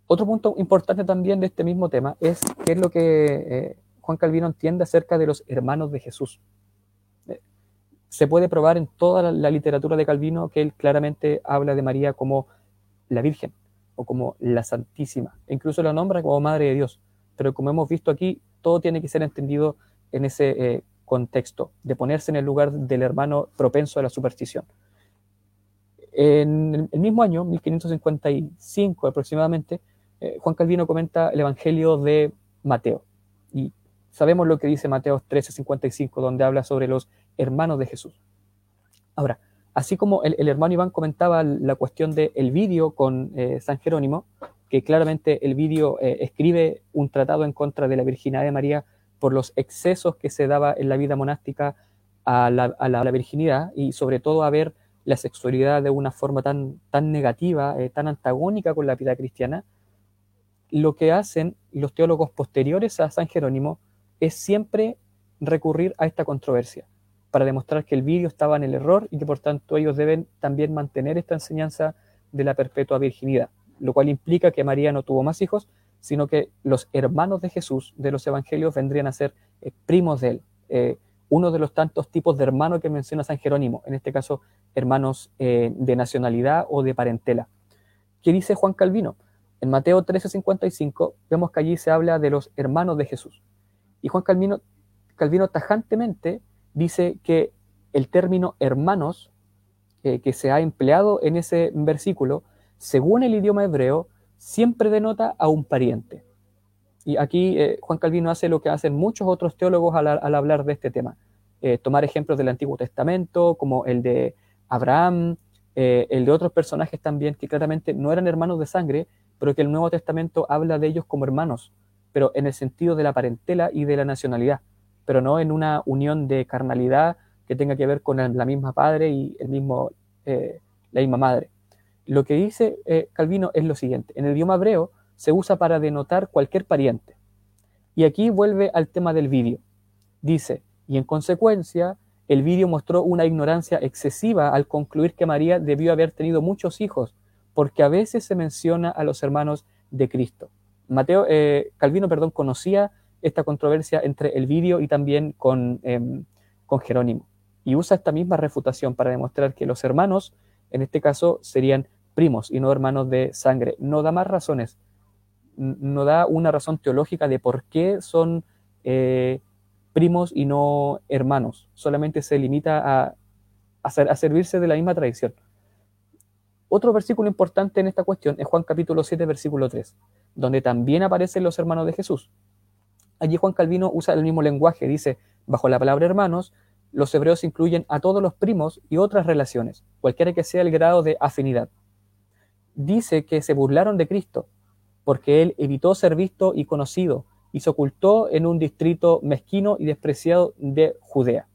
Otro punto importante también de este mismo tema es qué es lo que eh, Juan Calvino entiende acerca de los hermanos de Jesús. Se puede probar en toda la, literatura de Calvino que él claramente habla de María como la Virgen o como la Santísima, e incluso la nombra como Madre de Dios. Pero como hemos visto aquí, todo tiene que ser entendido en ese eh, contexto, de ponerse en el lugar del hermano propenso a la superstición. En el mismo año, 1555 aproximadamente, eh, Juan Calvino comenta el Evangelio de Mateo. Y sabemos lo que dice Mateo 13:55, donde habla sobre los hermanos de Jesús. Ahora, así como el, hermano Iván comentaba la cuestión del el vídeo con eh, San Jerónimo, que claramente el vídeo eh, escribe un tratado en contra de la virginidad de María por los excesos que se daba en la vida monástica a la, virginidad y sobre todo a ver la sexualidad de una forma tan, tan negativa, eh, tan antagónica con la vida cristiana, lo que hacen los teólogos posteriores a San Jerónimo es siempre recurrir a esta controversia para demostrar que el vídeo estaba en el error y que por tanto ellos deben también mantener esta enseñanza de la perpetua virginidad, lo cual implica que María no tuvo más hijos, sino que los hermanos de Jesús de los evangelios vendrían a ser eh, primos de él, eh, uno de los tantos tipos de hermanos que menciona San Jerónimo, en este caso hermanos eh, de nacionalidad o de parentela. ¿Qué dice Juan Calvino? En Mateo 13:55 vemos que allí se habla de los hermanos de Jesús. Y Juan Calvino, Calvino tajantemente dice que el término hermanos eh, que se ha empleado en ese versículo, según el idioma hebreo, siempre denota a un pariente. Y aquí eh, Juan Calvino hace lo que hacen muchos otros teólogos al, hablar de este tema. Eh, tomar ejemplos del Antiguo Testamento, como el de Abraham, el de otros personajes también que claramente no eran hermanos de sangre, pero que el Nuevo Testamento habla de ellos como hermanos, pero en el sentido de la parentela y de la nacionalidad pero no en una unión de carnalidad que tenga que ver con la misma padre y el mismo, eh, la misma madre. Lo que dice eh, Calvino es lo siguiente, en el idioma hebreo se usa para denotar cualquier pariente. Y aquí vuelve al tema del vídeo. Dice, y en consecuencia, el vídeo mostró una ignorancia excesiva al concluir que María debió haber tenido muchos hijos, porque a veces se menciona a los hermanos de Cristo. Mateo, eh, Calvino, perdón, conocía esta controversia entre el vídeo y también con, em, con Jerónimo. Y usa esta misma refutación para demostrar que los hermanos, en este caso, serían primos y no hermanos de sangre. No da más razones, no da una razón teológica de por qué son eh, primos y no hermanos. Solamente se limita a, a, a servirse de la misma tradición. Otro versículo importante en esta cuestión es Juan capítulo 7, versículo 3, donde también aparecen los hermanos de Jesús. Allí Juan Calvino usa el mismo lenguaje, dice, bajo la palabra hermanos, los hebreos incluyen a todos los primos y otras relaciones, cualquiera que sea el grado de afinidad. Dice que se burlaron de Cristo, porque él evitó ser visto y conocido, y se ocultó en un distrito mezquino y despreciado de Judea.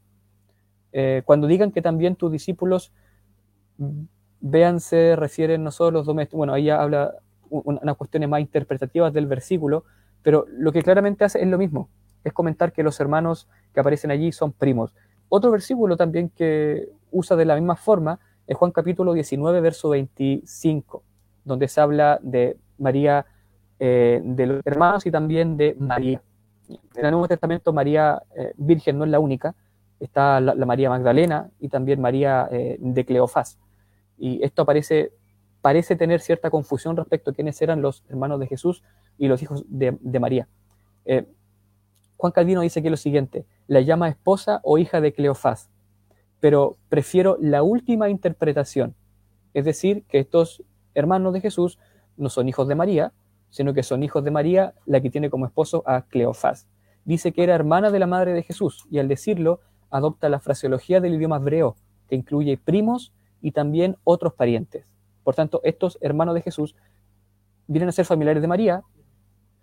Eh, cuando digan que también tus discípulos vean se refieren no los domésticos, bueno, ahí habla unas cuestiones más interpretativas del versículo, pero lo que claramente hace es lo mismo, es comentar que los hermanos que aparecen allí son primos. Otro versículo también que usa de la misma forma es Juan capítulo 19, verso 25, donde se habla de María, eh, de los hermanos y también de María. En el Nuevo Testamento María eh, Virgen no es la única, está la, María Magdalena y también María eh, de Cleofás. Y esto aparece parece tener cierta confusión respecto a quiénes eran los hermanos de Jesús y los hijos de, María. Eh, Juan Calvino dice que lo siguiente, la llama esposa o hija de Cleofás, pero prefiero la última interpretación, es decir, que estos hermanos de Jesús no son hijos de María, sino que son hijos de María, la que tiene como esposo a Cleofás. Dice que era hermana de la madre de Jesús y al decirlo adopta la fraseología del idioma hebreo, que incluye primos y también otros parientes. Por tanto, estos hermanos de Jesús vienen a ser familiares de María,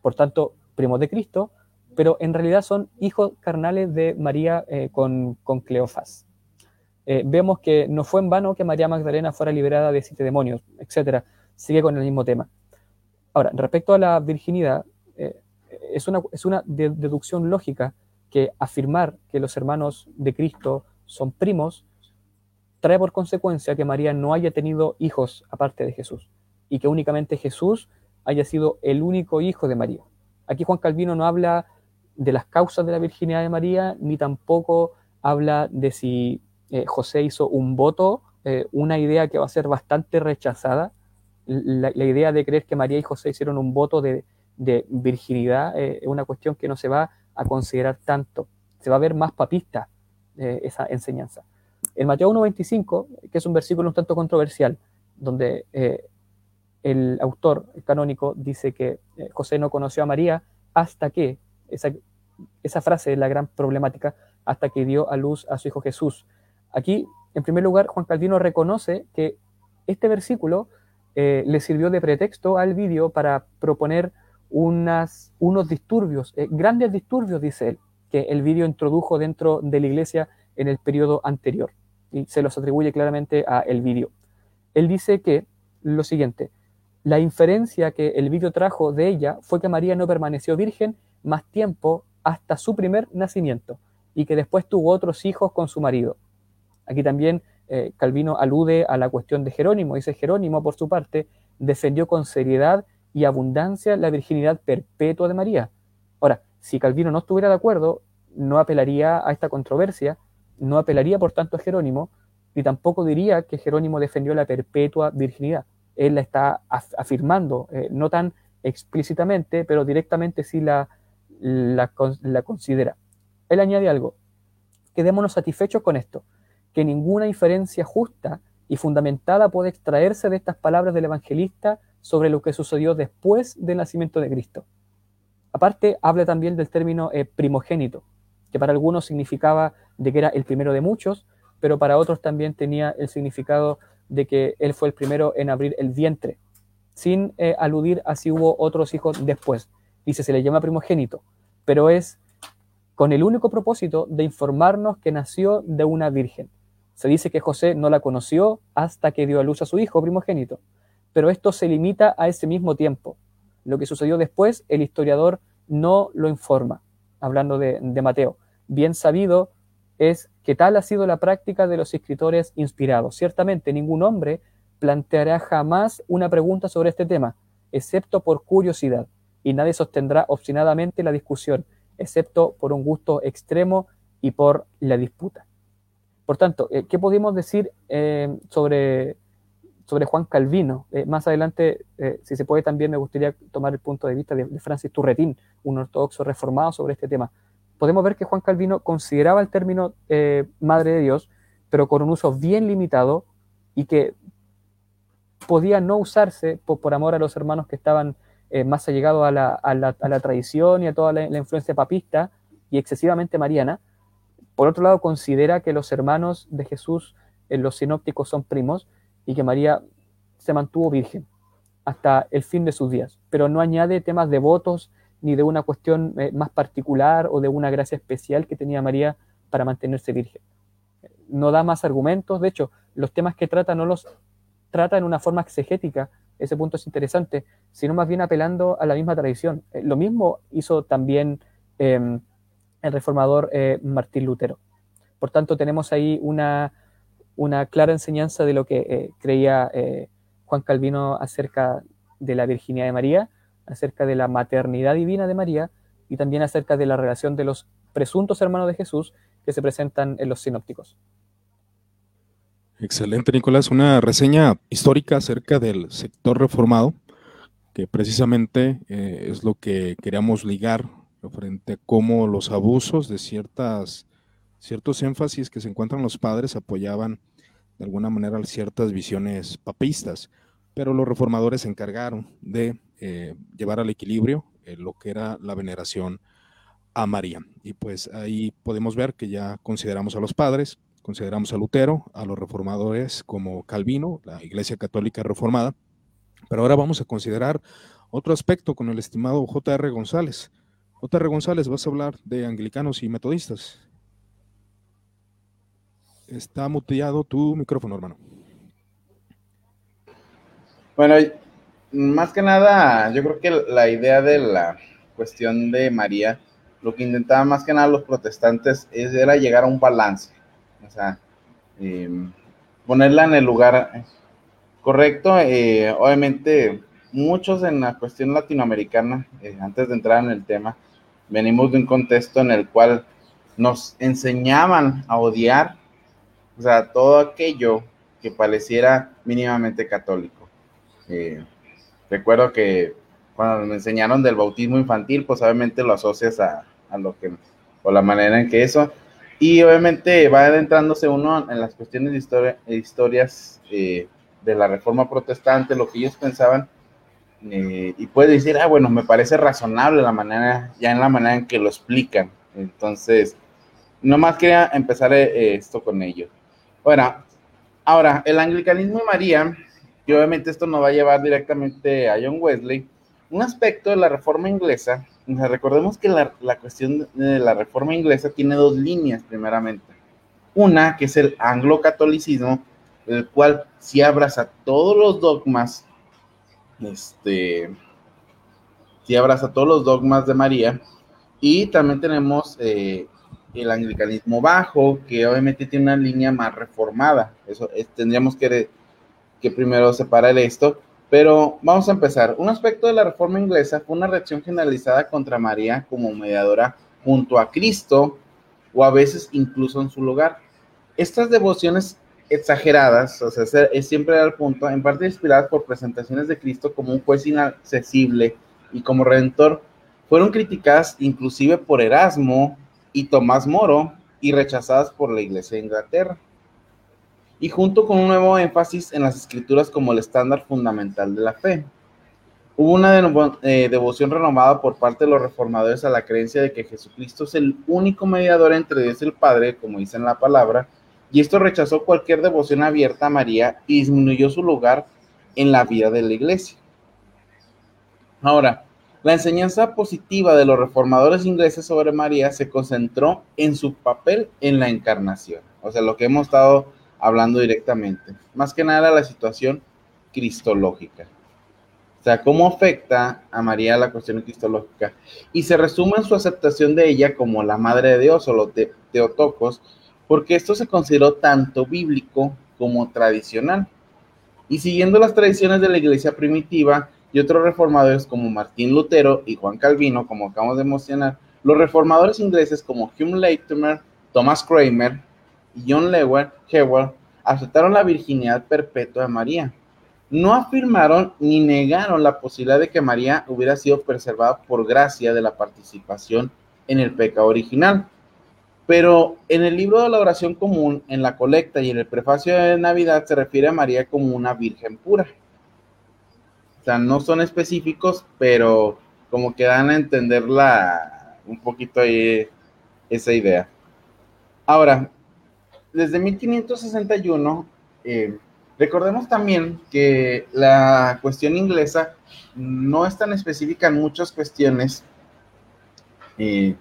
por tanto, primos de Cristo, pero en realidad son hijos carnales de María eh, con, con, Cleofás. Eh, vemos que no fue en vano que María Magdalena fuera liberada de siete demonios, etc. Sigue con el mismo tema. Ahora, respecto a la virginidad, eh, es una, es una deducción lógica que afirmar que los hermanos de Cristo son primos trae por consecuencia que María no haya tenido hijos aparte de Jesús y que únicamente Jesús haya sido el único hijo de María. Aquí Juan Calvino no habla de las causas de la virginidad de María, ni tampoco habla de si eh, José hizo un voto, eh, una idea que va a ser bastante rechazada. La, idea de creer que María y José hicieron un voto de, virginidad eh, es una cuestión que no se va a considerar tanto. Se va a ver más papista esa enseñanza. En Mateo 1.25, que es un versículo un tanto controversial, donde eh, el autor canónico dice que eh, José no conoció a María hasta que, esa, esa frase es la gran problemática, hasta que dio a luz a su hijo Jesús. Aquí, en primer lugar, Juan Calvino reconoce que este versículo eh, le sirvió de pretexto al vídeo para proponer unos disturbios, grandes disturbios, dice él, que el vídeo introdujo dentro de la iglesia en el periodo anterior. Y se los atribuye claramente a el vídeo. Él dice que lo siguiente, la inferencia que el vídeo trajo de ella fue que María no permaneció virgen más tiempo hasta su primer nacimiento y que después tuvo otros hijos con su marido. Aquí también eh, Calvino alude a la cuestión de Jerónimo. Dice Jerónimo, por su parte, defendió con seriedad y abundancia la virginidad perpetua de María. Ahora, si Calvino no estuviera de acuerdo, no apelaría a esta controversia, no apelaría por tanto a Jerónimo, y tampoco diría que Jerónimo defendió la perpetua virginidad. Él la está afirmando, eh, no tan explícitamente, pero directamente sí la, la, considera. Él añade algo, quedémonos satisfechos con esto que ninguna inferencia justa y fundamentada puede extraerse de estas palabras del evangelista sobre lo que sucedió después del nacimiento de Cristo. Aparte, habla también del término eh, primogénito, que para algunos significaba de que era el primero de muchos, pero para otros también tenía el significado de que él fue el primero en abrir el vientre, sin eh, aludir a si hubo otros hijos después. Dice, se le llama primogénito, pero es con el único propósito de informarnos que nació de una virgen. Se dice que José no la conoció hasta que dio a luz a su hijo primogénito, pero esto se limita a ese mismo tiempo. Lo que sucedió después, el historiador no lo informa, hablando de, Mateo. Bien sabido es que tal ha sido la práctica de los escritores inspirados. Ciertamente ningún hombre planteará jamás una pregunta sobre este tema, excepto por curiosidad, y nadie sostendrá obstinadamente la discusión, excepto por un gusto extremo y por la disputa. Por tanto, eh, ¿qué podemos decir eh, sobre, sobre Juan Calvino? Eh, más adelante, si se puede, también me gustaría tomar el punto de vista de, Francis Turretín, un ortodoxo reformado sobre este tema. Podemos ver que Juan Calvino consideraba el término Madre de Dios, pero con un uso bien limitado y que podía no usarse por, amor a los hermanos que estaban más allegados a la, a, la, a la, tradición y a toda la influencia papista y excesivamente mariana, por otro lado, considera que los hermanos de Jesús en los sinópticos son primos y que María se mantuvo virgen hasta el fin de sus días, pero no añade temas devotos ni de una cuestión eh, más particular o de una gracia especial que tenía María para mantenerse virgen. No da más argumentos, de hecho, los temas que trata no los trata en una forma exegética, ese punto es interesante, sino más bien apelando a la misma tradición. Eh, lo mismo hizo también em, el reformador eh, Martín Lutero. Por tanto, tenemos ahí una, una clara enseñanza de lo que creía Juan Calvino acerca de la virginidad de María, acerca de la maternidad divina de María y también acerca de la relación de los presuntos hermanos de Jesús que se presentan en los sinópticos. Excelente, Nicolás. Una reseña histórica acerca del sector reformado, que precisamente es lo que queríamos ligar frente a cómo los abusos de ciertas, ciertos énfasis que se encuentran los padres apoyaban de alguna manera ciertas visiones papistas, pero los reformadores se encargaron de eh, llevar al equilibrio eh, lo que era la veneración a María. Y pues ahí podemos ver que ya consideramos a los padres, consideramos a Lutero, a los reformadores como Calvino, la Iglesia Católica Reformada, pero ahora vamos a considerar otro aspecto con el estimado J.R. González, J.R. González, vas a hablar de anglicanos y metodistas. Está muteado tu micrófono, hermano. Bueno, más que nada, yo creo que la idea de la cuestión de María, lo que intentaban más que nada los protestantes era llegar a un balance, o sea, em, ponerla en el lugar correcto. Eh, obviamente, muchos en la cuestión latinoamericana, eh, antes de entrar en el tema, venimos de un contexto en el cual nos enseñaban a odiar, o sea, todo aquello que pareciera mínimamente católico. Eh, recuerdo que cuando me enseñaron del bautismo infantil, pues obviamente lo asocias a, lo que, o la manera en que eso, y obviamente va adentrándose uno en las cuestiones de historia, historias eh, de la reforma protestante, lo que ellos pensaban, eh, y puede decir, ah, bueno, me parece razonable la manera, ya en la manera en que lo explican. Entonces, nomás quería empezar eh, esto con ello. Bueno, ahora, el anglicanismo y María y obviamente esto nos va a llevar directamente a John Wesley, un aspecto de la reforma inglesa, recordemos que la, la cuestión de la reforma inglesa tiene dos líneas primeramente. Una que es el anglo-catolicismo, el cual sí abraza todos los dogmas, este, sí abraza todos los dogmas de María, y también tenemos eh, el anglicanismo bajo, que obviamente tiene una línea más reformada. Eso tendríamos que, que primero separar esto. Pero vamos a empezar. Un aspecto de la reforma inglesa fue una reacción generalizada contra María como mediadora junto a Cristo o a veces incluso en su lugar. Estas devociones exageradas, o sea, es siempre al punto, en parte inspiradas por presentaciones de Cristo como un juez inaccesible y como redentor, fueron criticadas inclusive por Erasmo y Tomás Moro y rechazadas por la Iglesia de Inglaterra. Y junto con un nuevo énfasis en las escrituras como el estándar fundamental de la fe. Hubo una eh, devoción renovada por parte de los reformadores a la creencia de que Jesucristo es el único mediador entre Dios y el Padre, como dice en la palabra, y esto rechazó cualquier devoción abierta a María y disminuyó su lugar en la vida de la iglesia. Ahora, la enseñanza positiva de los reformadores ingleses sobre María se concentró en su papel en la encarnación, o sea, lo que hemos estado hablando directamente. Más que nada la situación cristológica. O sea, cómo afecta a María la cuestión cristológica. Y se resume en su aceptación de ella como la Madre de Dios o los Teotocos, porque esto se consideró tanto bíblico como tradicional. Y siguiendo las tradiciones de la iglesia primitiva, y otros reformadores como Martín Lutero y Juan Calvino, como acabamos de mencionar, los reformadores ingleses como Hume Latimer, Thomas Kramer y John Lewis Hewell aceptaron la virginidad perpetua de María. No afirmaron ni negaron la posibilidad de que María hubiera sido preservada por gracia de la participación en el pecado original. Pero en el libro de la oración común, en la colecta y en el prefacio de Navidad se refiere a María como una virgen pura. O sea, no son específicos, pero como que dan a entender un poquito ahí esa idea. Ahora, desde 1561, eh, recordemos también que la cuestión inglesa no es tan específica en muchas cuestiones eh,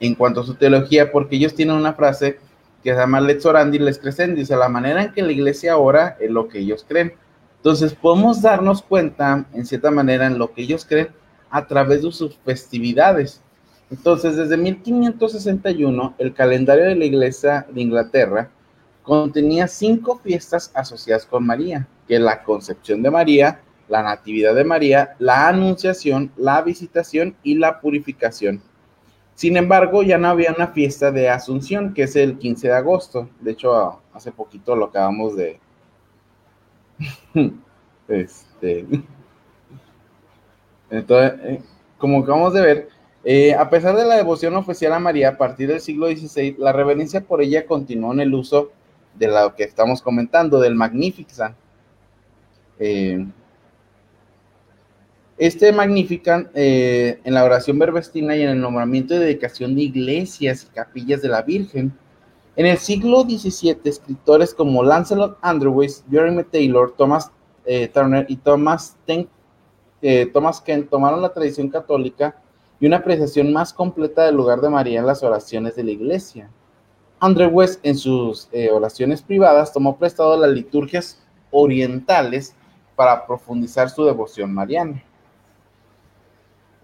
en cuanto a su teología, porque ellos tienen una frase que se llama Let's orandi, les crecen, dice la manera en que la iglesia ora es lo que ellos creen. Entonces podemos darnos cuenta, en cierta manera, en lo que ellos creen a través de sus festividades. Entonces, desde 1561, el calendario de la Iglesia de Inglaterra contenía cinco fiestas asociadas con María, que la concepción de María, la natividad de María, la anunciación, la visitación y la purificación. Sin embargo, ya no había una fiesta de Asunción, que es el 15 de agosto. De hecho, hace poquito lo acabamos de, este, entonces, eh, como acabamos de ver, eh, a pesar de la devoción oficial a María a partir del siglo XVI, la reverencia por ella continuó en el uso de lo que estamos comentando, del Magnificat. Eh, este Magnificat en la oración verbestina y en el nombramiento y dedicación de iglesias y capillas de la Virgen en el siglo XVII, escritores como Lancelot Andrewes, Jeremy Taylor, Thomas eh, Turner y Thomas, eh, Thomas Kent tomaron la tradición católica y una apreciación más completa del lugar de María en las oraciones de la iglesia. Andrewes, en sus eh, oraciones privadas, tomó prestado las liturgias orientales para profundizar su devoción mariana.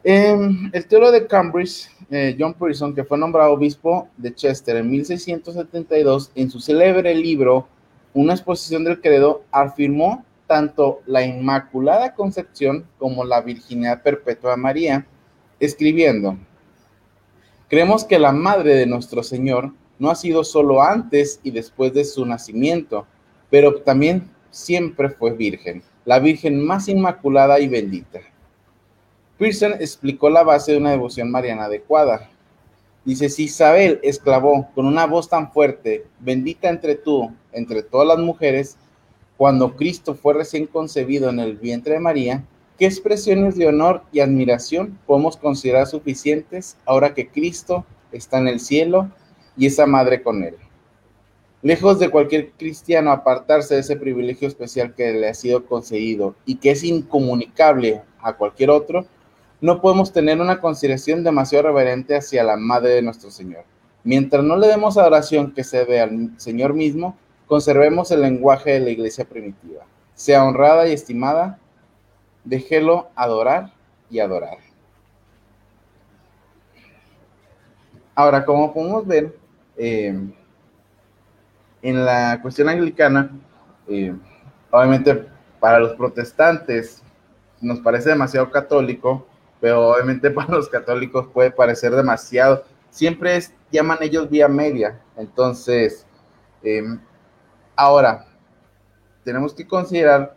Em, el teólogo de Cambridge, eh, John Pearson, que fue nombrado obispo de Chester en 1672, en su célebre libro Una exposición del credo, afirmó tanto la Inmaculada Concepción como la Virginidad Perpetua de María, escribiendo, creemos que la Madre de nuestro Señor no ha sido solo antes y después de su nacimiento, pero también siempre fue virgen, la Virgen más inmaculada y bendita. Pearson explicó la base de una devoción mariana adecuada. Dice, si Isabel exclamó con una voz tan fuerte, bendita entre tú, entre todas las mujeres, cuando Cristo fue recién concebido en el vientre de María, ¿qué expresiones de honor y admiración podemos considerar suficientes ahora que Cristo está en el cielo y esa madre con él? Lejos de cualquier cristiano apartarse de ese privilegio especial que le ha sido concedido y que es incomunicable a cualquier otro, no podemos tener una consideración demasiado reverente hacia la Madre de nuestro Señor. Mientras no le demos adoración que se dé al Señor mismo, conservemos el lenguaje de la iglesia primitiva. Sea honrada y estimada, déjelo adorar y adorar. Ahora, como podemos ver, eh, en la cuestión anglicana, eh, obviamente para los protestantes nos parece demasiado católico, pero obviamente para los católicos puede parecer demasiado. Siempre es, llaman ellos vía media. Entonces, em, ahora, tenemos que considerar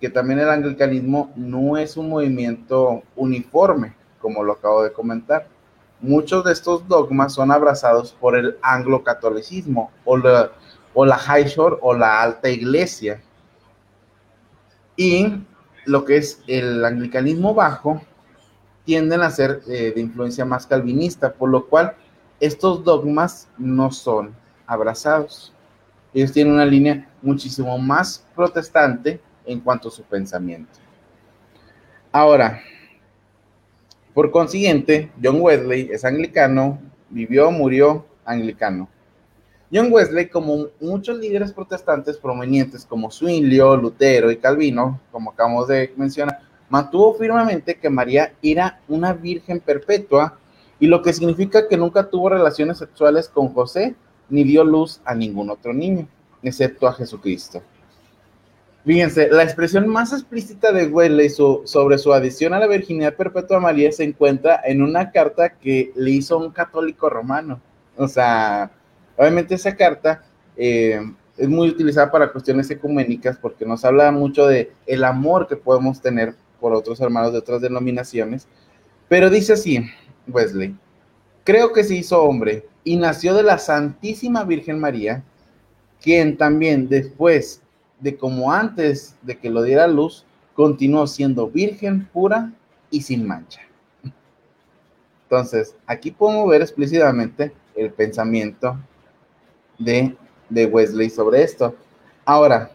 que también el anglicanismo no es un movimiento uniforme, como lo acabo de comentar. Muchos de estos dogmas son abrazados por el anglo-catolicismo o la, o la high shore o la alta iglesia. Y lo que es el anglicanismo bajo tienden a ser eh, de influencia más calvinista, por lo cual estos dogmas no son abrazados. Ellos tienen una línea muchísimo más protestante en cuanto a su pensamiento. Ahora, por consiguiente, John Wesley es anglicano, vivió, murió anglicano. John Wesley, como muchos líderes protestantes provenientes como Zwinglio, Lutero y Calvino, como acabamos de mencionar, mantuvo firmemente que María era una virgen perpetua y lo que significa que nunca tuvo relaciones sexuales con José ni dio luz a ningún otro niño, excepto a Jesucristo. Fíjense, la expresión más explícita de Wesley sobre su adición a la virginidad perpetua a María se encuentra en una carta que le hizo un católico romano. O sea, Obviamente esa carta eh, es muy utilizada para cuestiones ecuménicas porque nos habla mucho de el amor que podemos tener por otros hermanos de otras denominaciones. Pero dice así, Wesley, creo que se hizo hombre y nació de la Santísima Virgen María, quien también después de como antes de que lo diera luz, continuó siendo virgen pura y sin mancha. Entonces, aquí podemos ver explícitamente el pensamiento de, Wesley sobre esto. Ahora,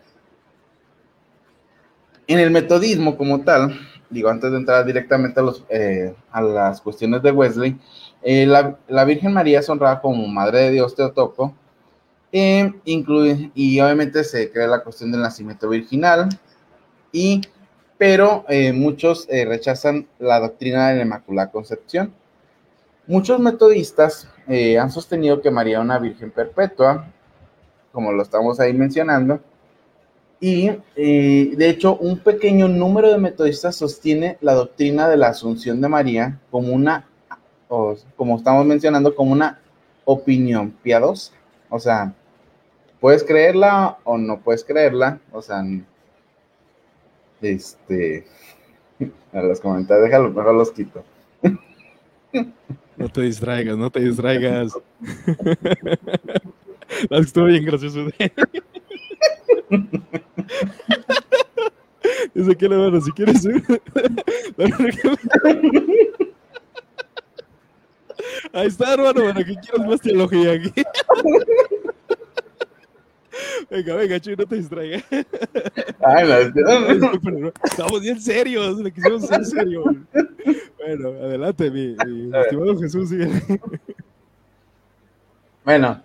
en el metodismo como tal, digo, antes de entrar directamente a, los, eh, a las cuestiones de Wesley, eh, la, Virgen María es honrada como Madre de Dios Teotoco, eh, incluye, y obviamente se crea la cuestión del nacimiento virginal, y, pero muchos rechazan la doctrina de la Inmaculada Concepción. Muchos metodistas eh, han sostenido que María es una virgen perpetua, como lo estamos ahí mencionando, y eh, de hecho un pequeño número de metodistas sostiene la doctrina de la asunción de María como una, como estamos mencionando, como una opinión piadosa. O sea, puedes creerla o no puedes creerla, o sea, este, a los comentarios, déjalo, mejor los quito. No te distraigas, no te distraigas. Estuvo bien gracioso. Dice que le bueno, si quieres Ahí está, hermano, bueno, que quieras más teología aquí. Venga, venga, Chuy, no te distraigas. Ay, no, Estamos bien serios, le quisimos ser serios. Bueno, adelante, mi, estimado Jesús. Bueno,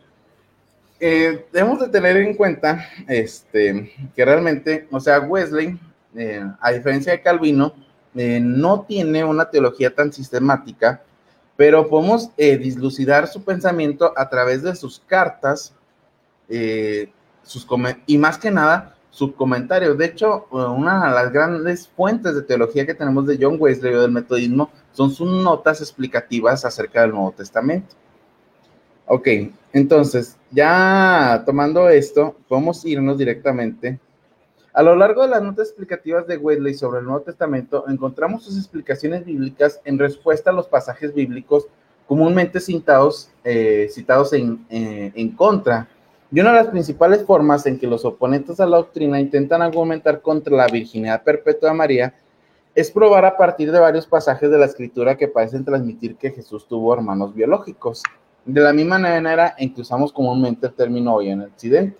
eh, debemos de tener en cuenta este, que realmente, o sea, Wesley, eh, a diferencia de Calvino, eh, no tiene una teología tan sistemática, pero podemos dislucidar su pensamiento a través de sus cartas y más que nada sus comentarios. De hecho, una de las grandes fuentes de teología que tenemos de John Wesley o del metodismo son sus notas explicativas acerca del Nuevo Testamento. Ok, entonces, ya tomando esto, podemos irnos directamente. A lo largo de las notas explicativas de Wesley sobre el Nuevo Testamento, encontramos sus explicaciones bíblicas en respuesta a los pasajes bíblicos comúnmente citados, eh, citados en, eh, en contra y una de las principales formas en que los oponentes a la doctrina intentan argumentar contra la virginidad perpetua de María es probar a partir de varios pasajes de la escritura que parecen transmitir que Jesús tuvo hermanos biológicos. De la misma manera en que usamos comúnmente el término hoy en Occidente.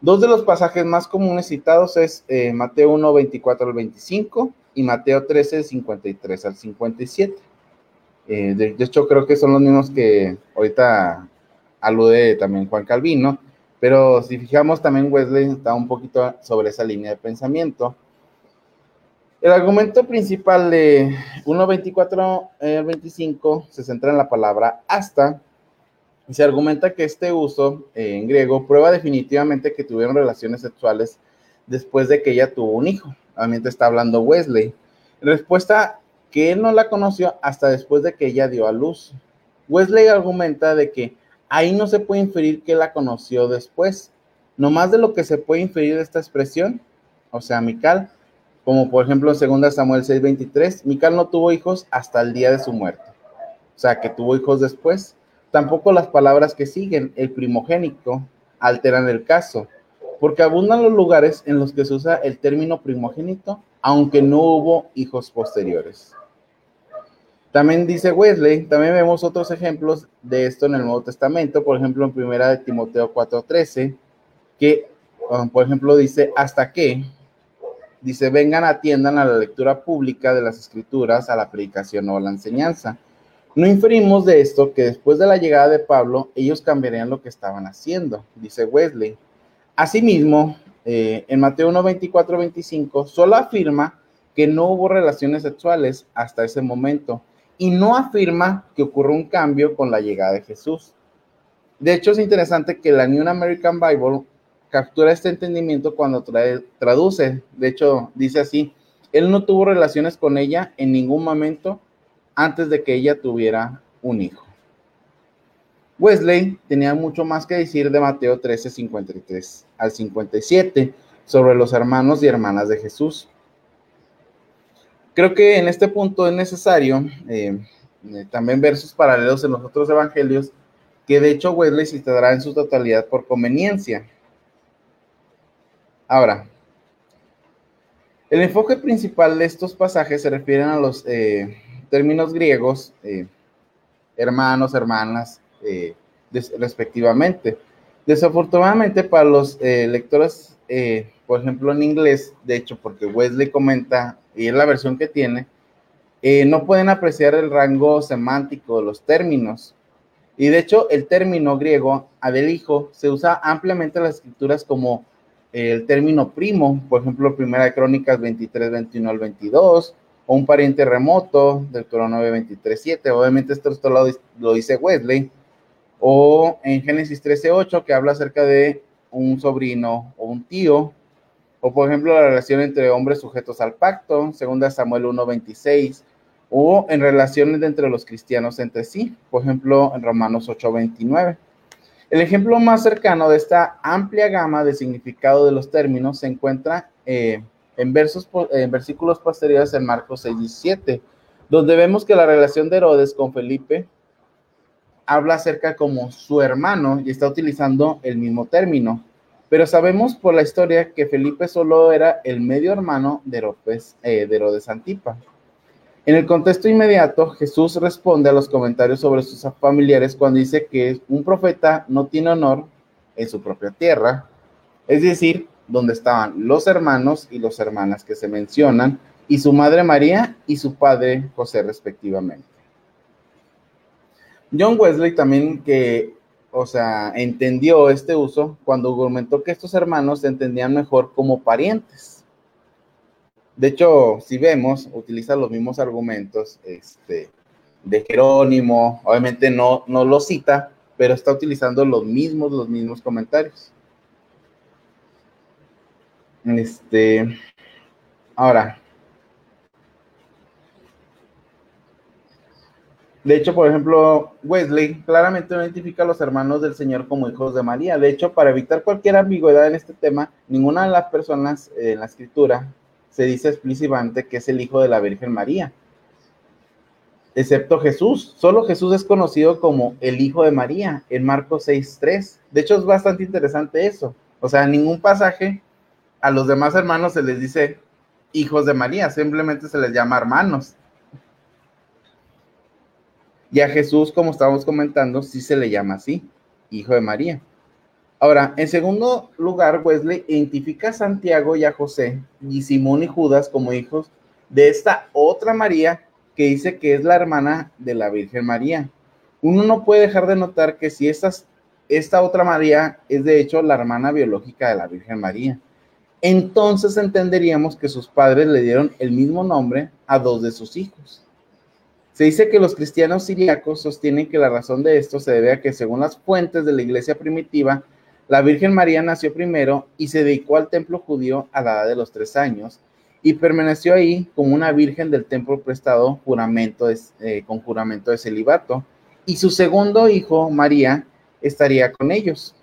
Dos de los pasajes más comunes citados es eh, Mateo 1, 24 al 25 y Mateo 13, 53 al 57. Eh, de, de, hecho, creo que son los mismos que ahorita alude también Juan Calvino, pero si fijamos también Wesley está un poquito sobre esa línea de pensamiento. El argumento principal de 1.24 al 25 se centra en la palabra hasta y se argumenta que este uso eh, en griego prueba definitivamente que tuvieron relaciones sexuales después de que ella tuvo un hijo. Obviamente está hablando Wesley. Respuesta que él no la conoció hasta después de que ella dio a luz. Wesley argumenta de que ahí no se puede inferir que la conoció después. No más de lo que se puede inferir de esta expresión, o sea, Mical, como por ejemplo en 2 Samuel 6:23, Mical no tuvo hijos hasta el día de su muerte. O sea, que tuvo hijos después. Tampoco las palabras que siguen, el primogénito, alteran el caso, porque abundan los lugares en los que se usa el término primogénito, aunque no hubo hijos posteriores. También dice Wesley, también vemos otros ejemplos de esto en el Nuevo Testamento, por ejemplo en primera de Timoteo 4:13, que um, por ejemplo dice, hasta que, dice, vengan, atiendan a la lectura pública de las escrituras, a la predicación o a la enseñanza. No inferimos de esto que después de la llegada de Pablo, ellos cambiarían lo que estaban haciendo, dice Wesley. Asimismo, eh, en Mateo 1, 24, 25, solo afirma que no hubo relaciones sexuales hasta ese momento y no afirma que ocurrió un cambio con la llegada de Jesús. De hecho, es interesante que la New American Bible captura este entendimiento cuando traduce. De hecho, dice así, él no tuvo relaciones con ella en ningún momento antes de que ella tuviera un hijo. Wesley tenía mucho más que decir de Mateo 13, 53 al 57 sobre los hermanos y hermanas de Jesús. Creo que en este punto es necesario eh, eh, también ver sus paralelos en los otros evangelios, que de hecho Wesley citará en su totalidad por conveniencia. Ahora, el enfoque principal de estos pasajes se refieren a los eh, términos griegos, hermanos, hermanas, respectivamente. Desafortunadamente para los lectores, por ejemplo en inglés, de hecho, porque Wesley comenta y es la versión que tiene, eh, no pueden apreciar el rango semántico de los términos. Y de hecho, el término griego adelijo se usa ampliamente en las escrituras como el término primo, por ejemplo, Primera de Crónicas 23, 21 al 22, o un pariente remoto del Coro 23, 7. Obviamente esto, esto lo, lo, dice Wesley. O en Génesis 13, 8, que habla acerca de un sobrino o un tío o por ejemplo la relación entre hombres sujetos al pacto, segunda Samuel 1.26, o en relaciones entre los cristianos entre sí, por ejemplo en Romanos 8.29. El ejemplo más cercano de esta amplia gama de significado de los términos se encuentra eh, en, versos, en versículos posteriores en Marcos 6.17, donde vemos que la relación de Herodes con Felipe habla acerca como su hermano y está utilizando el mismo término. Pero sabemos por la historia que Felipe solo era el medio hermano de Herodes, eh, de Herodes Antipa. En el contexto inmediato, Jesús responde a los comentarios sobre sus familiares cuando dice que un profeta no tiene honor en su propia tierra, es decir, donde estaban los hermanos y las hermanas que se mencionan, y su madre María y su padre José respectivamente. John Wesley también, que o sea, entendió este uso cuando argumentó que estos hermanos se entendían mejor como parientes. De hecho, si vemos, utiliza los mismos argumentos este, de Jerónimo, obviamente no, no lo cita, pero está utilizando los mismos, los mismos comentarios. Este, ahora, De hecho, por ejemplo, Wesley claramente identifica a los hermanos del Señor como hijos de María. De hecho, para evitar cualquier ambigüedad en este tema, ninguna de las personas en la escritura se dice explícitamente que es el hijo de la Virgen María, excepto Jesús. Solo Jesús es conocido como el hijo de María en Marcos 6.3. De hecho, es bastante interesante eso. O sea, en ningún pasaje a los demás hermanos se les dice hijos de María, simplemente se les llama hermanos. Y a Jesús, como estábamos comentando, sí se le llama así, hijo de María. Ahora, en segundo lugar, Wesley identifica a Santiago y a José y Simón y Judas como hijos de esta otra María que dice que es la hermana de la Virgen María. Uno no puede dejar de notar que si esta otra María es de hecho la hermana biológica de la Virgen María, entonces entenderíamos que sus padres le dieron el mismo nombre a dos de sus hijos. Se dice que los cristianos siriacos sostienen que la razón de esto se debe a que según las fuentes de la iglesia primitiva, la Virgen María nació primero y se dedicó al templo judío a la edad de los tres años y permaneció ahí como una virgen del templo prestado juramento eh, con juramento de celibato. Y su segundo hijo, María, estaría con ellos.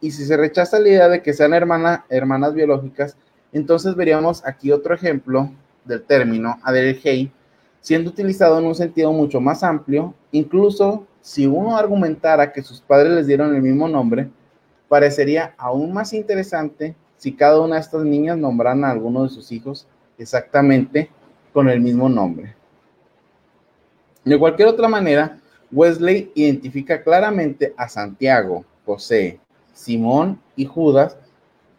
Y si se rechaza la idea de que sean hermanas biológicas, entonces veríamos aquí otro ejemplo del término Adelhei siendo utilizado en un sentido mucho más amplio, incluso si uno argumentara que sus padres les dieron el mismo nombre, parecería aún más interesante si cada una de estas niñas nombraran a alguno de sus hijos exactamente con el mismo nombre. De cualquier otra manera, Wesley identifica claramente a Santiago, José, Simón y Judas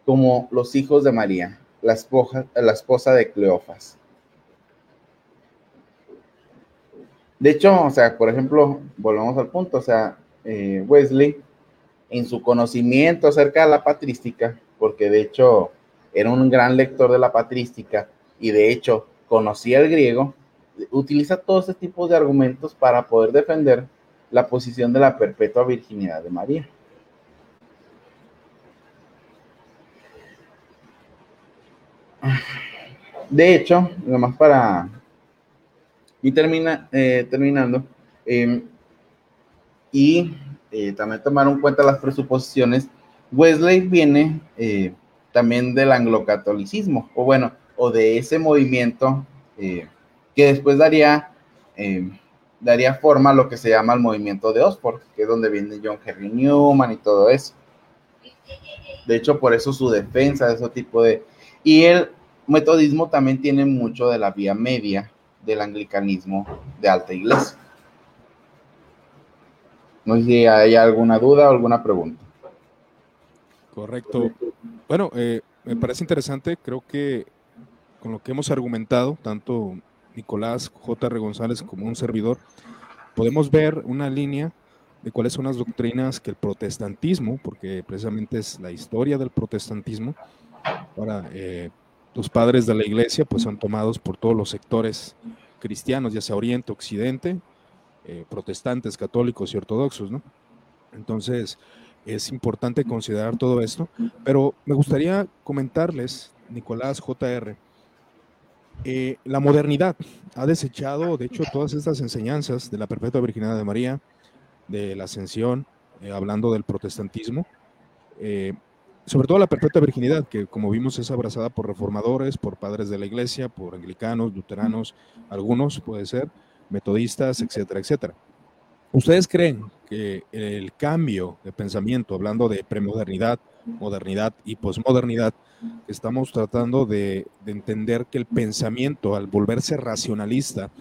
como los hijos de María, la esposa, la esposa de Cleofas. De hecho, o sea, por ejemplo, volvamos al punto, o sea, eh, Wesley en su conocimiento acerca de la patrística, porque de hecho era un gran lector de la patrística y de hecho conocía el griego, utiliza todo ese tipo de argumentos para poder defender la posición de la perpetua virginidad de María. De hecho, nomás para y termina, eh, terminando, em, y eh, también tomar en cuenta las presuposiciones, Wesley viene eh, también del anglocatolicismo, o bueno, o de ese movimiento eh, que después daría, daría forma a lo que se llama el movimiento de Oxford, que es donde viene John Henry Newman y todo eso. De hecho, por eso su defensa de ese tipo de... Y el metodismo también tiene mucho de la vía media del anglicanismo de alta iglesia. No sé si hay alguna duda o alguna pregunta. Correcto. Bueno, eh, me parece interesante, creo que con lo que hemos argumentado, tanto Nicolás J. R. González como un servidor, podemos ver una línea de cuáles son las doctrinas que el protestantismo, porque precisamente es la historia del protestantismo, para eh, los padres de la iglesia, pues son tomados por todos los sectores cristianos, ya sea Oriente, Occidente, eh, protestantes, católicos y ortodoxos, ¿no? Entonces, es importante considerar todo esto, pero me gustaría comentarles, Nicolás JR, eh, la modernidad ha desechado, de hecho, todas estas enseñanzas de la perpetua virginidad de María, de la ascensión, eh, hablando del protestantismo, sobre todo la perpetua virginidad, que como vimos es abrazada por reformadores, por padres de la iglesia, por anglicanos, luteranos, algunos puede ser, metodistas, etcétera, etcétera. ¿Ustedes creen que el cambio de pensamiento, hablando de premodernidad, modernidad y posmodernidad, estamos tratando de, entender que el pensamiento, al volverse racionalista,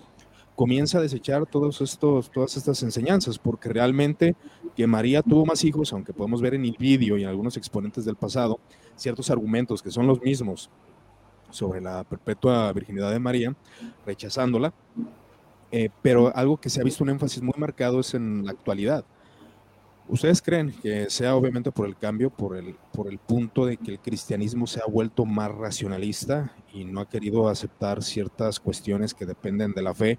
comienza a desechar todos estos, todas estas enseñanzas, porque realmente que María tuvo más hijos, aunque podemos ver en el vídeo y en algunos exponentes del pasado, ciertos argumentos que son los mismos sobre la perpetua virginidad de María, rechazándola, eh, pero algo que se ha visto un énfasis muy marcado es en la actualidad. ¿Ustedes creen que sea obviamente por el cambio, por el, por el punto de que el cristianismo se ha vuelto más racionalista y no ha querido aceptar ciertas cuestiones que dependen de la fe,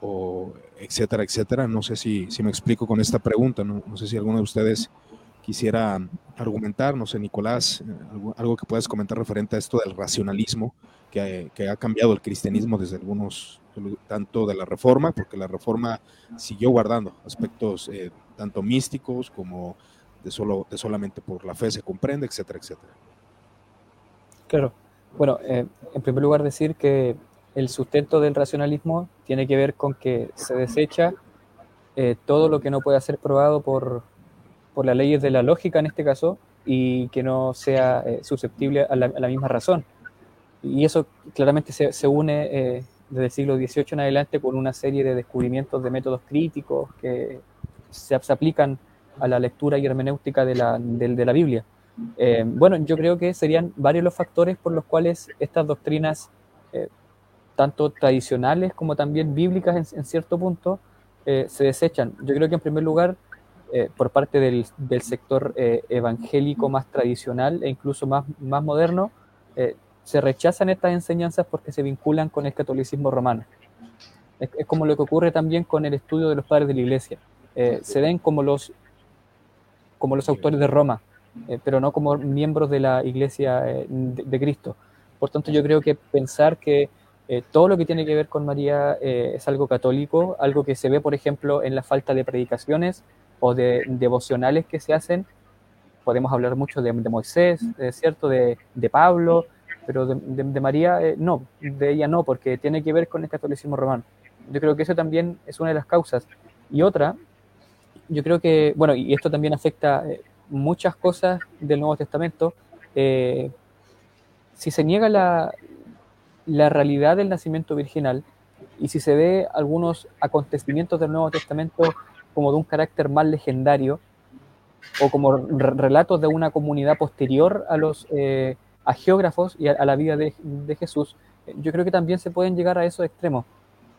o etcétera, etcétera? No sé si, si me explico con esta pregunta, no, no sé si alguno de ustedes quisiera argumentar, no sé, Nicolás, eh, algo, que puedas comentar referente a esto del racionalismo que, que ha cambiado el cristianismo desde algunos tanto de la reforma, porque la reforma siguió guardando aspectos eh, tanto místicos como de, solo, de solamente por la fe se comprende, etcétera, etcétera. Claro. Bueno, eh, en primer lugar decir que el sustento del racionalismo tiene que ver con que se desecha eh, todo lo que no puede ser probado por, por las leyes de la lógica en este caso y que no sea susceptible a la, misma razón. Y eso claramente se, se une desde el siglo XVIII en adelante con una serie de descubrimientos de métodos críticos que se, aplican a la lectura y hermenéutica de la, de, la Biblia. Eh, bueno, yo creo que serían varios los factores por los cuales estas doctrinas, eh, tanto tradicionales como también bíblicas en, cierto punto, eh, se desechan. Yo creo que en primer lugar, por parte del, del sector evangélico más tradicional e incluso más, más moderno, se rechazan estas enseñanzas porque se vinculan con el catolicismo romano. Es, como lo que ocurre también con el estudio de los padres de la iglesia. Eh, se ven como los, como los autores de Roma, eh, pero no como miembros de la iglesia eh, de, Cristo. Por tanto, yo creo que pensar que todo lo que tiene que ver con María es algo católico, algo que se ve, por ejemplo, en la falta de predicaciones o de devocionales que se hacen. Podemos hablar mucho de, de Moisés, ¿cierto? De, de Pablo, pero de, María eh, no, de ella no, porque tiene que ver con el catolicismo romano. Yo creo que eso también es una de las causas. Y otra, yo creo que, bueno, y esto también afecta eh, muchas cosas del Nuevo Testamento, eh, si se niega la, la realidad del nacimiento virginal y si se ve algunos acontecimientos del Nuevo Testamento como de un carácter más legendario o como relatos de una comunidad posterior a los a geógrafos y a, la vida de, Jesús, eh, yo creo que también se pueden llegar a esos extremos.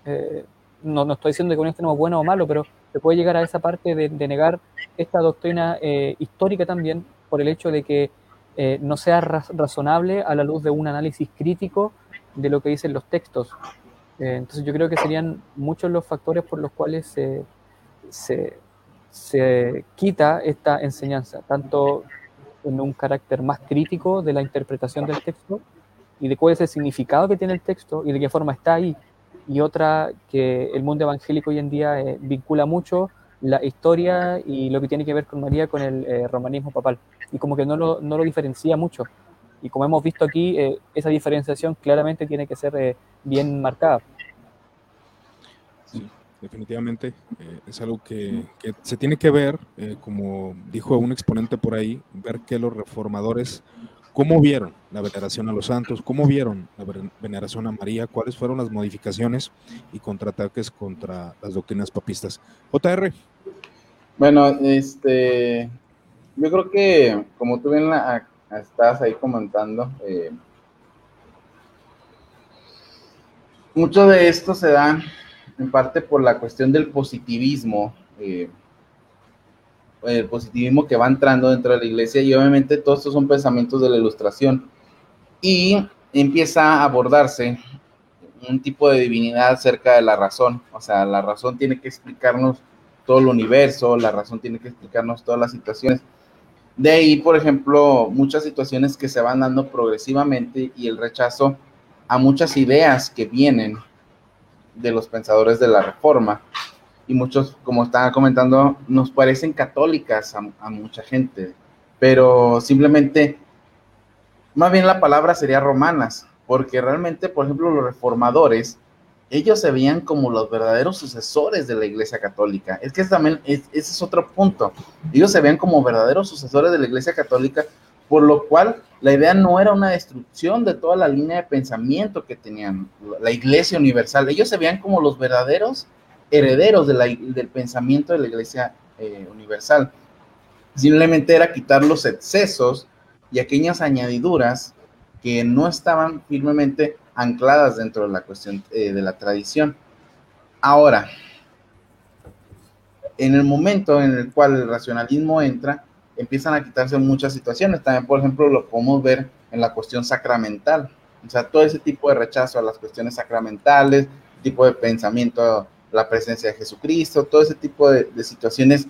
Eh, no, no, estoy diciendo que un extremo es bueno o malo, pero se puede llegar a esa parte de, negar esta doctrina eh, histórica también por el hecho de que no sea razonable a la luz de un análisis crítico de lo que dicen los textos. entonces yo creo que serían muchos los factores por los cuales se, se, se quita esta enseñanza, tanto en un carácter más crítico de la interpretación del texto y de cuál es el significado que tiene el texto y de qué forma está ahí. Y otra que el mundo evangélico hoy en día eh, vincula mucho la historia y lo que tiene que ver con María con el eh, romanismo papal. Y como que no lo, no lo, diferencia mucho. Y como hemos visto aquí, eh, esa diferenciación claramente tiene que ser bien marcada definitivamente eh, es algo que, se tiene que ver, eh, como dijo un exponente por ahí, ver que los reformadores, cómo vieron la veneración a los santos, cómo vieron la veneración a María, cuáles fueron las modificaciones y contraataques contra las doctrinas papistas. JR. Bueno, este, yo creo que como tú bien estás ahí comentando, eh, mucho de esto se da en parte por la cuestión del positivismo, eh, el positivismo que va entrando dentro de la iglesia y obviamente todos estos son pensamientos de la ilustración y empieza a abordarse un tipo de divinidad cerca de la razón, o sea, la razón tiene que explicarnos todo el universo, la razón tiene que explicarnos todas las situaciones. De ahí, por ejemplo, muchas situaciones que se van dando progresivamente y el rechazo a muchas ideas que vienen de los pensadores de la Reforma. Y muchos, como estaba comentando, nos parecen católicas a, mucha gente, pero simplemente, más bien la palabra sería romanas, porque realmente, por ejemplo, los reformadores, ellos se veían como los verdaderos sucesores de la Iglesia Católica. Es que también, ese es otro punto. Ellos se veían como verdaderos sucesores de la Iglesia Católica por lo cual la idea no era una destrucción de toda la línea de pensamiento que tenían la Iglesia Universal. Ellos se veían como los verdaderos herederos del pensamiento de la Iglesia eh, Universal. Simplemente era quitar los excesos y aquellas añadiduras que no estaban firmemente ancladas dentro de la cuestión eh, de la tradición. Ahora, en el momento en el cual el racionalismo entra, empiezan a quitarse muchas situaciones. También, por ejemplo, lo podemos ver en la cuestión sacramental. O sea, todo ese tipo de rechazo a las cuestiones sacramentales, tipo de pensamiento, la presencia de Jesucristo, todo ese tipo de, situaciones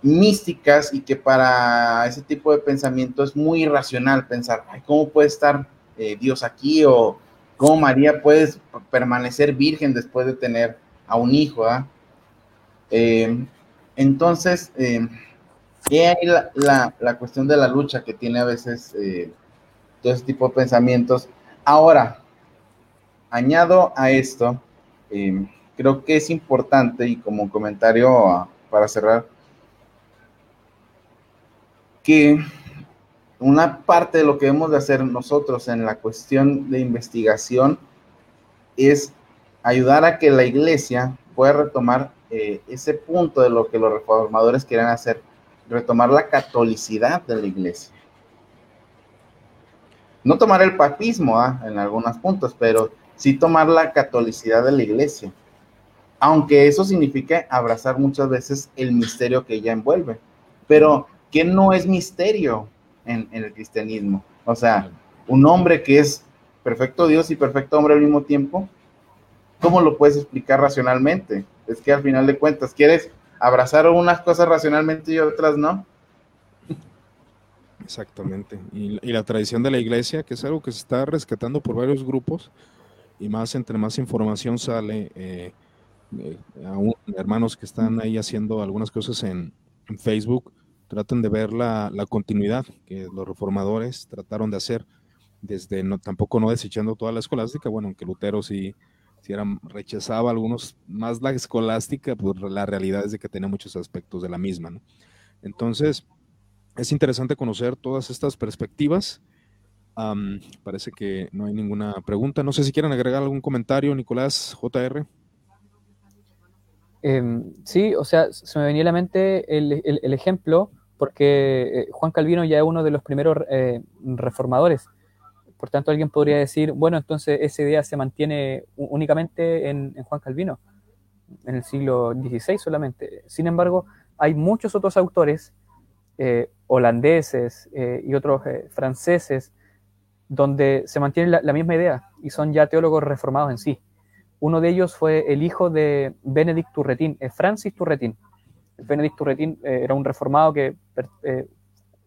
místicas y que para ese tipo de pensamiento es muy irracional pensar, ¿cómo puede estar eh, Dios aquí? O cómo María puede permanecer virgen después de tener a un hijo. ¿ah? Eh, entonces, eh, la, la, cuestión de la lucha que tiene a veces eh, todo ese tipo de pensamientos. Ahora, añado a esto, eh, creo que es importante y como comentario para cerrar, que una parte de lo que debemos de hacer nosotros en la cuestión de investigación es ayudar a que la iglesia pueda retomar eh, ese punto de lo que los reformadores quieren hacer, retomar la catolicidad de la iglesia. No tomar el papismo ¿ah? en algunos puntos, pero sí tomar la catolicidad de la iglesia. Aunque eso signifique abrazar muchas veces el misterio que ella envuelve. Pero, ¿qué no es misterio en, el cristianismo? O sea, un hombre que es perfecto Dios y perfecto hombre al mismo tiempo, ¿cómo lo puedes explicar racionalmente? Es que al final de cuentas, ¿quieres abrazar unas cosas racionalmente y otras no? Exactamente. Y, la tradición de la iglesia, que es algo que se está rescatando por varios grupos, y más entre más información sale, eh, eh, aún hermanos que están ahí haciendo algunas cosas en, Facebook, tratan de ver la, la, continuidad que los reformadores trataron de hacer, desde no, tampoco no desechando toda la escolástica, bueno, aunque Lutero sí si era, rechazaba algunos más la escolástica, pues la realidad es de que tiene muchos aspectos de la misma, ¿no? Entonces, es interesante conocer todas estas perspectivas. parece que no hay ninguna pregunta. No sé si quieren agregar algún comentario, Nicolás, JR. Em, sí, o sea, se me venía a la mente el, ejemplo, porque eh, Juan Calvino ya es uno de los primeros eh, reformadores. Por tanto, alguien podría decir, bueno, entonces esa idea se mantiene únicamente en, Juan Calvino, en el siglo XVI solamente. Sin embargo, hay muchos otros autores eh, holandeses y otros franceses donde se mantiene la, misma idea y son ya teólogos reformados en sí. Uno de ellos fue el hijo de Benedict Turretin, Francis Turretin. Benedict Turretin era un reformado que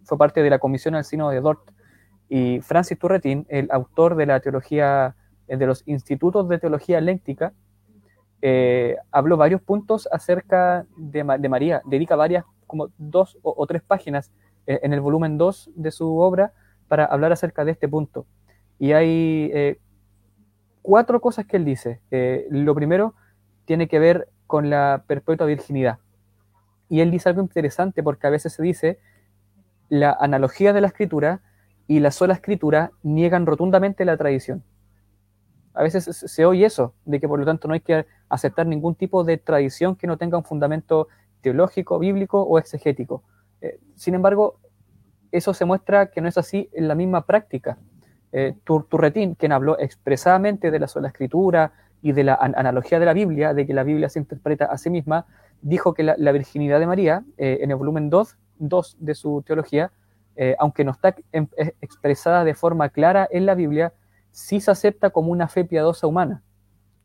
fue parte de la comisión al Sino de Dort y Francis Turretin, el autor de la teología, eh, de los institutos de teología léctica, eh, habló varios puntos acerca de, María, dedica varias, como dos o, tres páginas eh, en el volumen 2 de su obra para hablar acerca de este punto. Y hay cuatro cosas que él dice. lo primero tiene que ver con la perpetua virginidad. Y él dice algo interesante porque a veces se dice la analogía de la escritura y la sola escritura niegan rotundamente la tradición. A veces se oye eso, de que por lo tanto no hay que aceptar ningún tipo de tradición que no tenga un fundamento teológico, bíblico o exegético. Eh, sin embargo, eso se muestra que no es así en la misma práctica. Eh, Turretín, quien habló expresadamente de la sola escritura y de la analogía de la Biblia, de que la Biblia se interpreta a sí misma, dijo que la, virginidad de María, eh, en el volumen 2, 2 de su teología, eh, aunque no está em, expresada de forma clara en la Biblia, sí se acepta como una fe piadosa humana,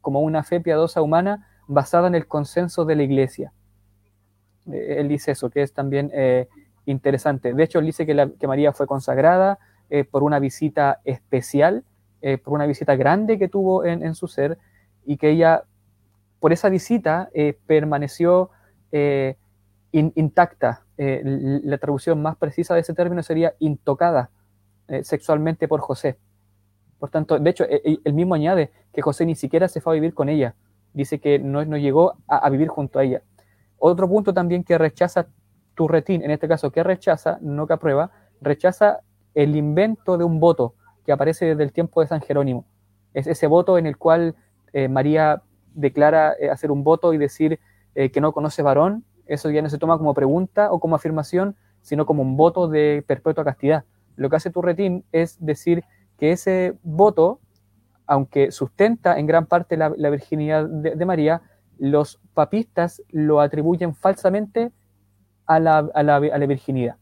como una fe piadosa humana basada en el consenso de la iglesia. Eh, él dice eso, que es también eh, interesante. De hecho, él dice que, María fue consagrada por una visita especial, por una visita grande que tuvo en, su ser, y que ella, por esa visita, permaneció intacta, eh, la traducción más precisa de ese término sería intocada eh, sexualmente por José. Por tanto, de hecho, e, e, el mismo añade que José ni siquiera se fue a vivir con ella. Dice que no, llegó a, vivir junto a ella. Otro punto también que rechaza Turretín, en este caso que rechaza, no que aprueba, rechaza el invento de un voto que aparece desde el tiempo de San Jerónimo. Es ese voto en el cual eh, María declara hacer un voto y decir que no conoce varón eso ya no se toma como pregunta o como afirmación, sino como un voto de perpetua castidad. Lo que hace Turretín es decir que ese voto, aunque sustenta en gran parte la, virginidad de, María, los papistas lo atribuyen falsamente a la, virginidad.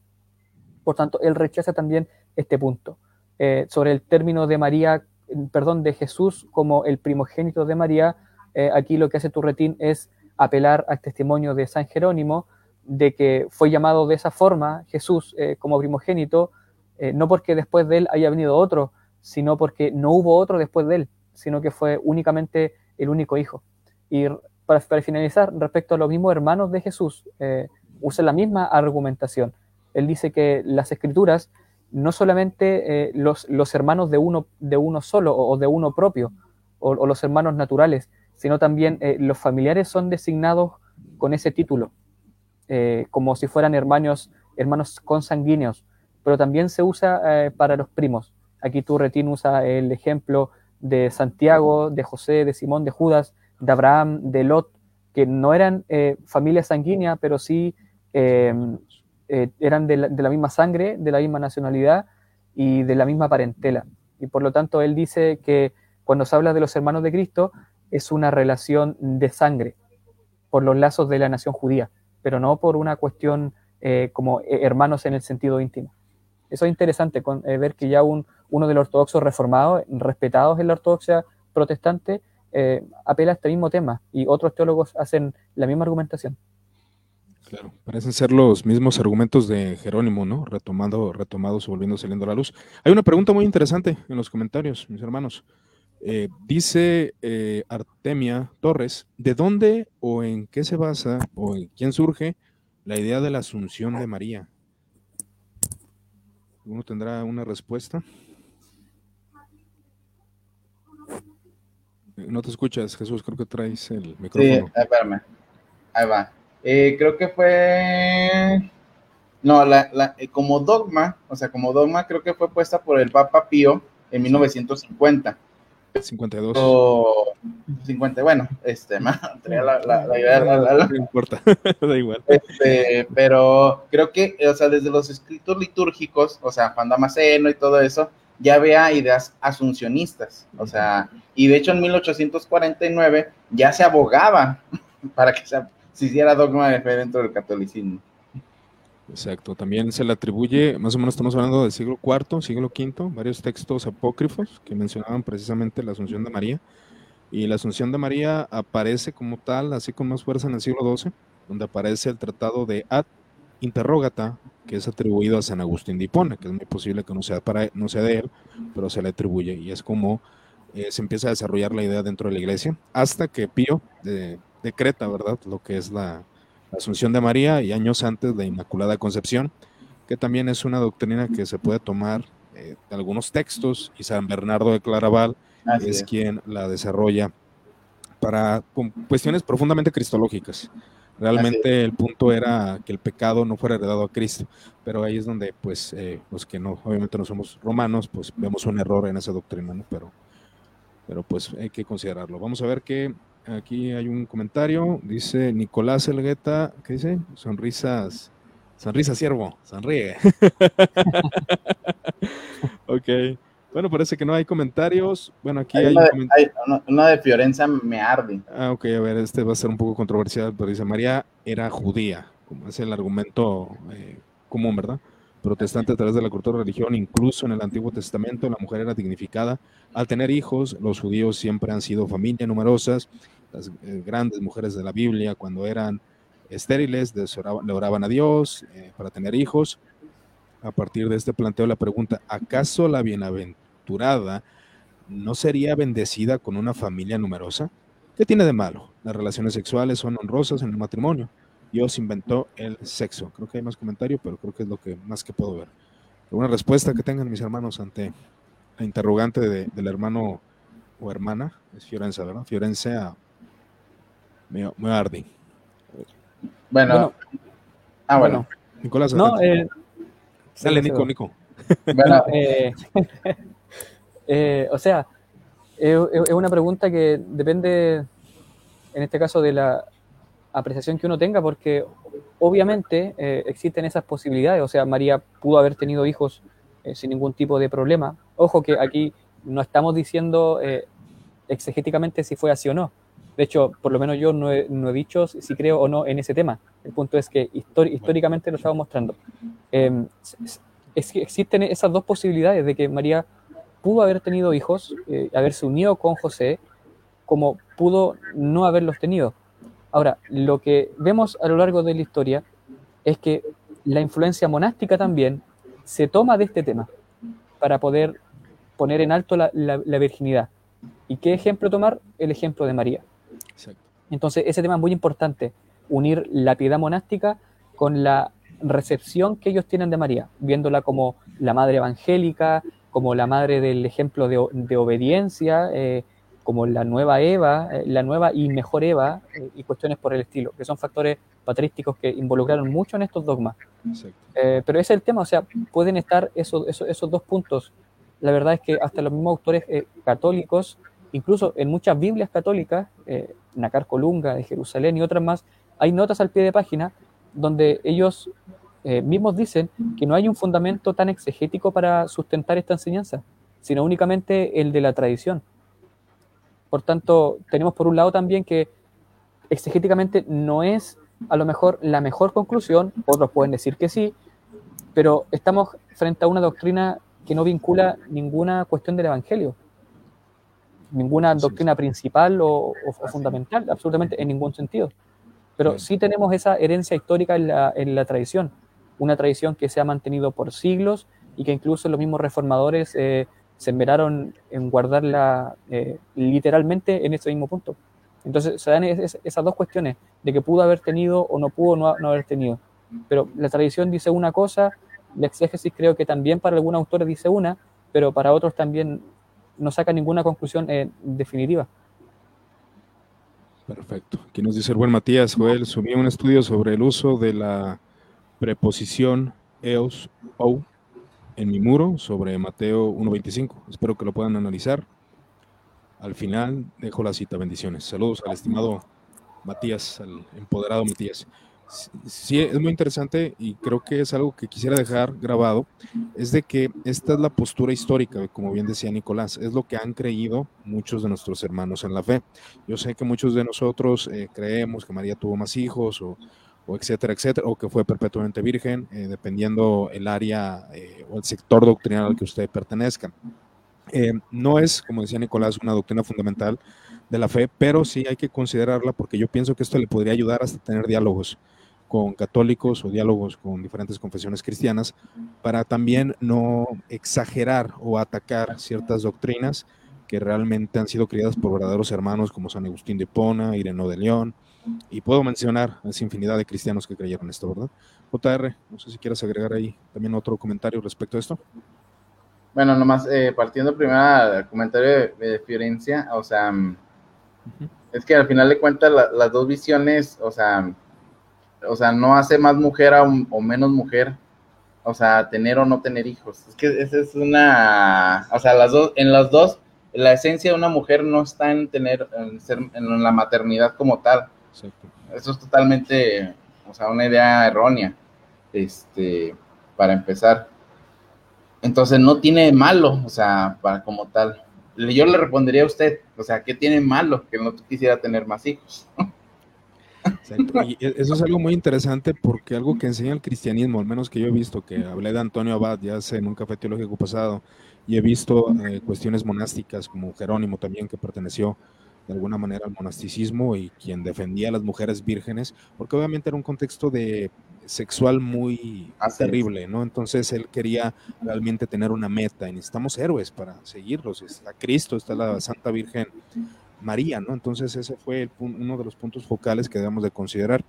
Por tanto, él rechaza también este punto. Eh, sobre el término de María, perdón, de Jesús como el primogénito de María, eh, aquí lo que hace Turretín es apelar al testimonio de San Jerónimo de que fue llamado de esa forma Jesús eh, como primogénito, eh, no porque después de él haya venido otro, sino porque no hubo otro después de él, sino que fue únicamente el único hijo. Y para, finalizar, respecto a los mismos hermanos de Jesús, usa la misma argumentación. Él dice que las escrituras no solamente los, los, hermanos de uno, de uno solo o, de uno propio, o los hermanos naturales, sino también eh, los familiares son designados con ese título, eh, como si fueran hermanos, hermanos consanguíneos, pero también se usa eh, para los primos. Aquí tú, Retín, usa el ejemplo de Santiago, de José, de Simón, de Judas, de Abraham, de Lot, que no eran familia sanguínea, pero sí eran de la, misma sangre, de la misma nacionalidad y de la misma parentela. Y por lo tanto, él dice que cuando se habla de los hermanos de Cristo, es una relación de sangre, por los lazos de la nación judía, pero no por una cuestión eh, como hermanos en el sentido íntimo. Eso es interesante, ver que ya un, uno de los ortodoxos reformados, respetados en la ortodoxia protestante, eh, apela a este mismo tema y otros teólogos hacen la misma argumentación. Claro, parecen ser los mismos argumentos de Jerónimo, ¿no? Retomando, retomados, volviendo, saliendo a la luz. Hay una pregunta muy interesante en los comentarios, mis hermanos. Eh, dice eh, Artemia Torres, ¿de dónde o en qué se basa o en quién surge la idea de la asunción de María? ¿Uno tendrá una respuesta? No te escuchas, Jesús, creo que traes el micrófono. Sí, espérame. Ahí va. Eh, creo que fue. No, la, eh, como dogma, o sea, como dogma, creo que fue puesta por el Papa Pío en 1950. 52. O 50, bueno, este, la, la, no importa, da igual. Este, pero creo que, o sea, desde los escritos litúrgicos, o sea, Juan Damasceno y todo eso, ya había ideas asuncionistas, o sea, y de hecho en 1849 ya se abogaba para que se, hiciera dogma de fe dentro del catolicismo. Exacto, también se le atribuye, más o menos estamos hablando del siglo IV, siglo V, varios textos apócrifos que mencionaban precisamente la Asunción de María. Y la Asunción de María aparece como tal, así con más fuerza en el siglo XII, donde aparece el tratado de Ad Interrogata, que es atribuido a San Agustín de Hipona, que es muy posible que no sea, para, no sea de él, pero se le atribuye. Y es como eh, se empieza a desarrollar la idea dentro de la iglesia, hasta que Pío decreta, ¿verdad?, lo que es la, Asunción de María y años antes la Inmaculada Concepción, que también es una doctrina que se puede tomar eh, de algunos textos, y San Bernardo de Claraval es, quien la desarrolla para cuestiones profundamente cristológicas. Realmente el punto era que el pecado no fuera heredado a Cristo, pero ahí es donde, pues, eh, los que no, obviamente no somos romanos, pues vemos un error en esa doctrina, ¿no? Pero, pero pues hay que considerarlo. Vamos a ver que aquí hay un comentario, dice Nicolás Elgueta, ¿qué dice? Sonrisas, sonrisa siervo, sonríe. ok. Bueno, parece que no hay comentarios. Bueno, aquí hay, una, de, Fiorenza me arde. Ah, ok, a ver, este va a ser un poco controversial, pero dice, María era judía, como es el argumento eh, común, ¿verdad? Protestante a través de la cultura religión, incluso en el Antiguo Testamento la mujer era dignificada. Al tener hijos, los judíos siempre han sido familias numerosas. Las eh, grandes mujeres de la Biblia, cuando eran estériles, le oraban a Dios eh, para tener hijos. A partir de este planteo la pregunta, ¿acaso la bienaventuranza ¿no sería bendecida con una familia numerosa? ¿Qué tiene de malo? Las relaciones sexuales son honrosas en el matrimonio. Dios inventó el sexo. Creo que hay más comentarios, pero creo que es lo que más que puedo ver. ¿Alguna respuesta que tengan mis hermanos ante la interrogante del hermano o hermana? Es Fiorenza, ¿verdad? Fiorenza me, me arde. Bueno. Ah, bueno. Nicolás. No, eh, Dale, Nico, Nico. Bueno, eh, Eh, o sea, es, una pregunta que depende, en este caso, de la apreciación que uno tenga, porque obviamente eh, existen esas posibilidades. O sea, María pudo haber tenido hijos eh, sin ningún tipo de problema. Ojo que aquí no estamos diciendo exegéticamente si fue así o no. De hecho, por lo menos yo no he, dicho si creo o no en ese tema. El punto es que históricamente lo estamos mostrando. Em, es existen esas dos posibilidades de que María pudo haber tenido hijos, eh, haberse unido con José, como pudo no haberlos tenido. Ahora, lo que vemos a lo largo de la historia es que la influencia monástica también se toma de este tema para poder poner en alto la, virginidad. ¿Y qué ejemplo tomar? El ejemplo de María. Entonces, ese tema es muy importante, unir la piedad monástica con la recepción que ellos tienen de María, viéndola como la madre evangélica, como la madre del ejemplo de, obediencia, eh, como la nueva Eva, eh, la nueva y mejor Eva, eh, y cuestiones por el estilo, que son factores patrísticos que involucraron mucho en estos dogmas. pero ese es el tema, o sea, pueden estar esos, esos, esos, dos puntos. La verdad es que hasta los mismos autores católicos incluso en muchas Biblias católicas, eh, Nacar Colunga de Jerusalén y otras más, hay notas al pie de página donde ellos eh, mismos dicen que no hay un fundamento tan exegético para sustentar esta enseñanza, sino únicamente el de la tradición. Por tanto, tenemos por un lado también que exegéticamente no es a lo mejor la mejor conclusión, otros pueden decir que sí, pero estamos frente a una doctrina que no vincula ninguna cuestión del Evangelio, ninguna doctrina principal o, fundamental, absolutamente en ningún sentido. Pero sí tenemos esa herencia histórica en la, en la tradición una tradición que se ha mantenido por siglos y que incluso los mismos reformadores eh, se enveraron en guardarla eh, literalmente en ese mismo punto. Entonces se dan esas dos cuestiones, de que pudo haber tenido o no pudo no, haber tenido. Pero la tradición dice una cosa, la exégesis creo que también para algunos autores dice una, pero para otros también no saca ninguna conclusión eh, definitiva. Perfecto. Aquí nos dice el buen Matías, Joel, subí un estudio sobre el uso de la preposición eos o en mi muro sobre Mateo 1.25. Espero que lo puedan analizar. Al final dejo la cita. Bendiciones. Saludos al estimado Matías, al empoderado Matías. Sí, es muy interesante y creo que es algo que quisiera dejar grabado, es de que esta es la postura histórica, como bien decía Nicolás, es lo que han creído muchos de nuestros hermanos en la fe. Yo sé que muchos de nosotros eh, creemos que María tuvo más hijos o, o etcétera, etcétera, o que fue perpetuamente virgen, eh, dependiendo el área eh, o el sector doctrinal al que usted pertenezca. Eh, no es, como decía Nicolás, una doctrina fundamental de la fe, pero sí hay que considerarla porque yo pienso que esto le podría ayudar hasta tener diálogos con católicos o diálogos con diferentes confesiones cristianas para también no exagerar o atacar ciertas doctrinas que realmente han sido criadas por verdaderos hermanos como San Agustín de Pona, Ireno de León, y puedo mencionar a esa infinidad de cristianos que creyeron esto, ¿verdad? JR, no sé si quieres agregar ahí también otro comentario respecto a esto. Bueno, nomás eh, partiendo primero del comentario de, Fiorencia, o sea, es que al final de cuentas las dos visiones, o sea, o sea, no hace más mujer o menos mujer, o sea, tener o no tener hijos. Es que esa es una, o sea, las dos, en las dos, la esencia de una mujer no está en tener, en, ser, en la maternidad como tal, eso es totalmente, o sea, una idea errónea, este, para empezar. Entonces no tiene malo, o sea, para como tal. Yo le respondería a usted, o sea, ¿qué tiene malo que no quisiera tener más hijos? Y eso es algo muy interesante porque algo que enseña el cristianismo, al menos que yo he visto, que hablé de Antonio Abad ya hace en un café teológico pasado, y he visto eh, cuestiones monásticas como Jerónimo también, que perteneció de alguna manera al monasticismo y quien defendía a las mujeres vírgenes, porque obviamente era un contexto de sexual muy terrible, ¿no? Entonces él quería realmente tener una meta y necesitamos héroes para seguirlos. Está Cristo, está la Santa Virgen María, ¿no? Entonces ese fue uno de los puntos focales que debemos de considerar.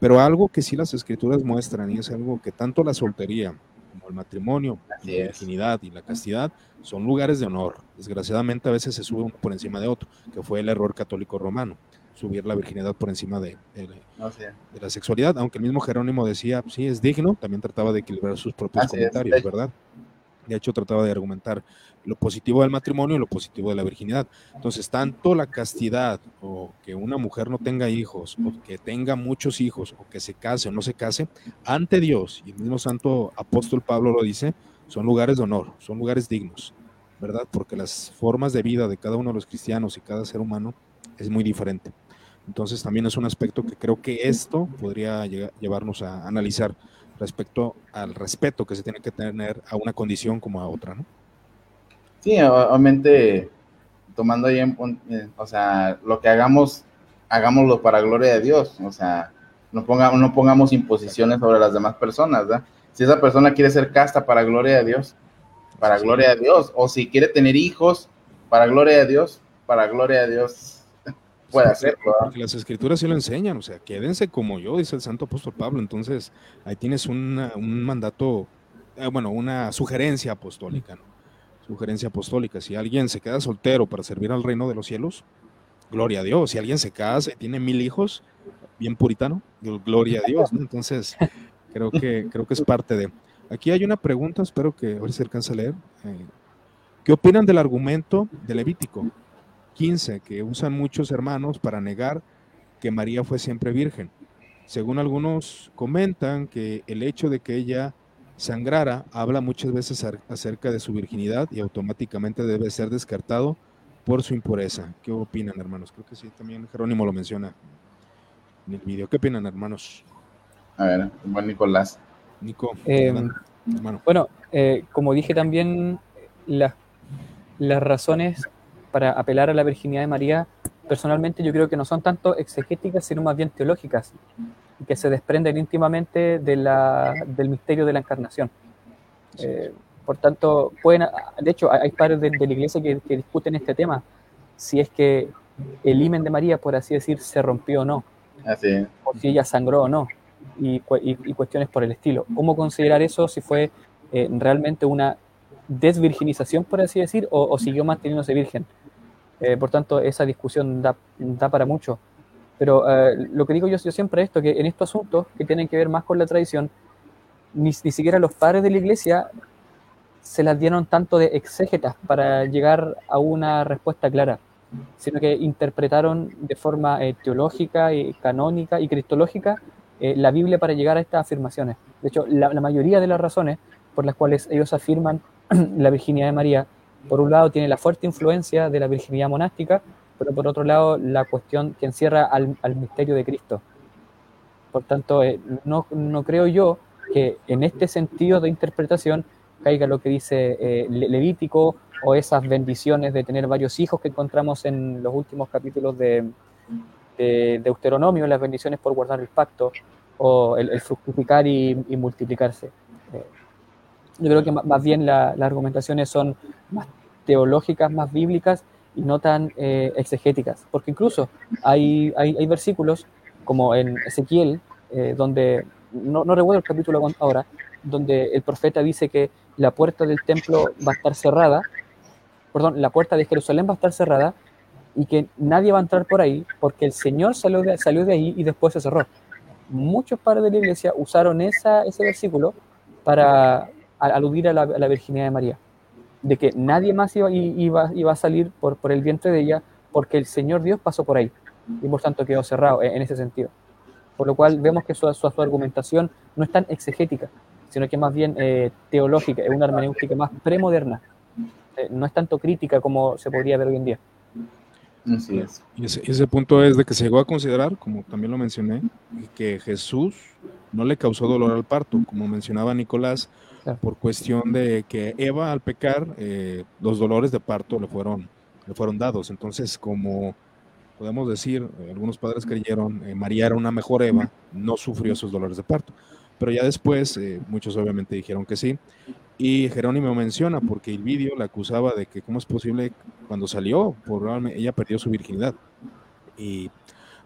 Pero algo que sí las escrituras muestran y es algo que tanto la soltería como el matrimonio, la virginidad y la castidad, son lugares de honor. Desgraciadamente a veces se sube uno por encima de otro, que fue el error católico romano, subir la virginidad por encima de, de, la sexualidad, aunque el mismo Jerónimo decía, sí, es digno, también trataba de equilibrar sus propios comentarios, ¿verdad? De hecho, trataba de argumentar lo positivo del matrimonio y lo positivo de la virginidad. Entonces, tanto la castidad o que una mujer no tenga hijos, o que tenga muchos hijos, o que se case o no se case, ante Dios, y el mismo santo apóstol Pablo lo dice, son lugares de honor, son lugares dignos, ¿verdad? Porque las formas de vida de cada uno de los cristianos y cada ser humano es muy diferente. Entonces, también es un aspecto que creo que esto podría llevarnos a analizar respecto al respeto que se tiene que tener a una condición como a otra, ¿no? Sí, obviamente, tomando ahí en, o sea, lo que hagamos, hagámoslo para gloria de Dios, o sea, no pongamos, no pongamos imposiciones sobre las demás personas, ¿verdad? Si esa persona quiere ser casta para gloria de Dios, para gloria de Dios, o si quiere tener hijos, para gloria de Dios, para gloria de Dios, puede hacerlo. Porque las escrituras sí lo enseñan, o sea, quédense como yo, dice el santo apóstol Pablo. Entonces, ahí tienes un mandato, eh, bueno, una sugerencia apostólica, ¿no? Sugerencia apostólica. Si alguien se queda soltero para servir al reino de los cielos, gloria a Dios. Si alguien se casa y tiene mil hijos, bien puritano, gloria a Dios, ¿no? Entonces, creo que, creo que es parte de. Aquí hay una pregunta, espero que a ver si alcanza a leer. Eh, ¿Qué opinan del argumento de Levítico? 15 que usan muchos hermanos para negar que María fue siempre virgen. Según algunos comentan que el hecho de que ella sangrara habla muchas veces acerca de su virginidad y automáticamente debe ser descartado por su impureza. ¿Qué opinan, hermanos? Creo que sí, también Jerónimo lo menciona en el video. ¿Qué opinan, hermanos? A ver, buen Nicolás. Nico, eh, bueno, eh, como dije también, las, las razones para apelar a la virginidad de María, personalmente yo creo que no son tanto exegéticas, sino más bien teológicas, que se desprenden íntimamente de la, del misterio de la encarnación. Eh, por tanto, pueden, de hecho, hay padres de, la iglesia que, discuten este tema, si es que el himen de María, por así decir, se rompió o no, así o si ella sangró o no, y, cuestiones por el estilo. ¿Cómo considerar eso si fue eh, realmente una desvirginización, por así decir, o, siguió manteniéndose virgen? Eh, por tanto, esa discusión da, da para mucho. Pero eh, lo que digo yo, yo siempre es esto, que en estos asuntos que tienen que ver más con la tradición, ni, ni siquiera los padres de la iglesia se las dieron tanto de exégetas para llegar a una respuesta clara, sino que interpretaron de forma eh, teológica, y canónica y cristológica eh, la Biblia para llegar a estas afirmaciones. De hecho, la, mayoría de las razones por las cuales ellos afirman la virginidad de María, por un lado tiene la fuerte influencia de la virginidad monástica, pero por otro lado la cuestión que encierra al, misterio de Cristo. Por tanto, eh, no, no creo yo que en este sentido de interpretación caiga lo que dice eh, Levítico o esas bendiciones de tener varios hijos que encontramos en los últimos capítulos de, de Deuteronomio, las bendiciones por guardar el pacto o el, fructificar y, multiplicarse. Eh, yo creo que más bien las argumentaciones son más teológicas, más bíblicas y no tan eh, exegéticas, porque incluso hay, hay, hay, versículos como en Ezequiel, donde, no, no recuerdo el capítulo ahora, donde el profeta dice que la puerta del templo va a estar cerrada, perdón, la puerta de Jerusalén va a estar cerrada y que nadie va a entrar por ahí porque el Señor salió de, salió de ahí y después se cerró. Muchos padres de la iglesia usaron esa, ese versículo para aludir a la, virginidad de María, de que nadie más iba, iba, iba a salir por, por, el vientre de ella porque el Señor Dios pasó por ahí y por tanto quedó cerrado en, ese sentido. Por lo cual vemos que su, su, su argumentación no es tan exegética, sino que más bien eh, teológica, es una hermenéutica más premoderna. Eh, no es tanto crítica como se podría ver hoy en día. Así es. Y ese, punto es de que se llegó a considerar, como también lo mencioné, que Jesús no le causó dolor al parto, como mencionaba Nicolás, por cuestión de que Eva al pecar, eh, los dolores de parto le fueron, le fueron dados. Entonces, como podemos decir, algunos padres creyeron, María era una mejor Eva, no sufrió esos dolores de parto pero ya después eh, muchos obviamente dijeron que sí. Y Jerónimo menciona, porque el vídeo la acusaba de que cómo es posible cuando salió, probablemente ella perdió su virginidad. Y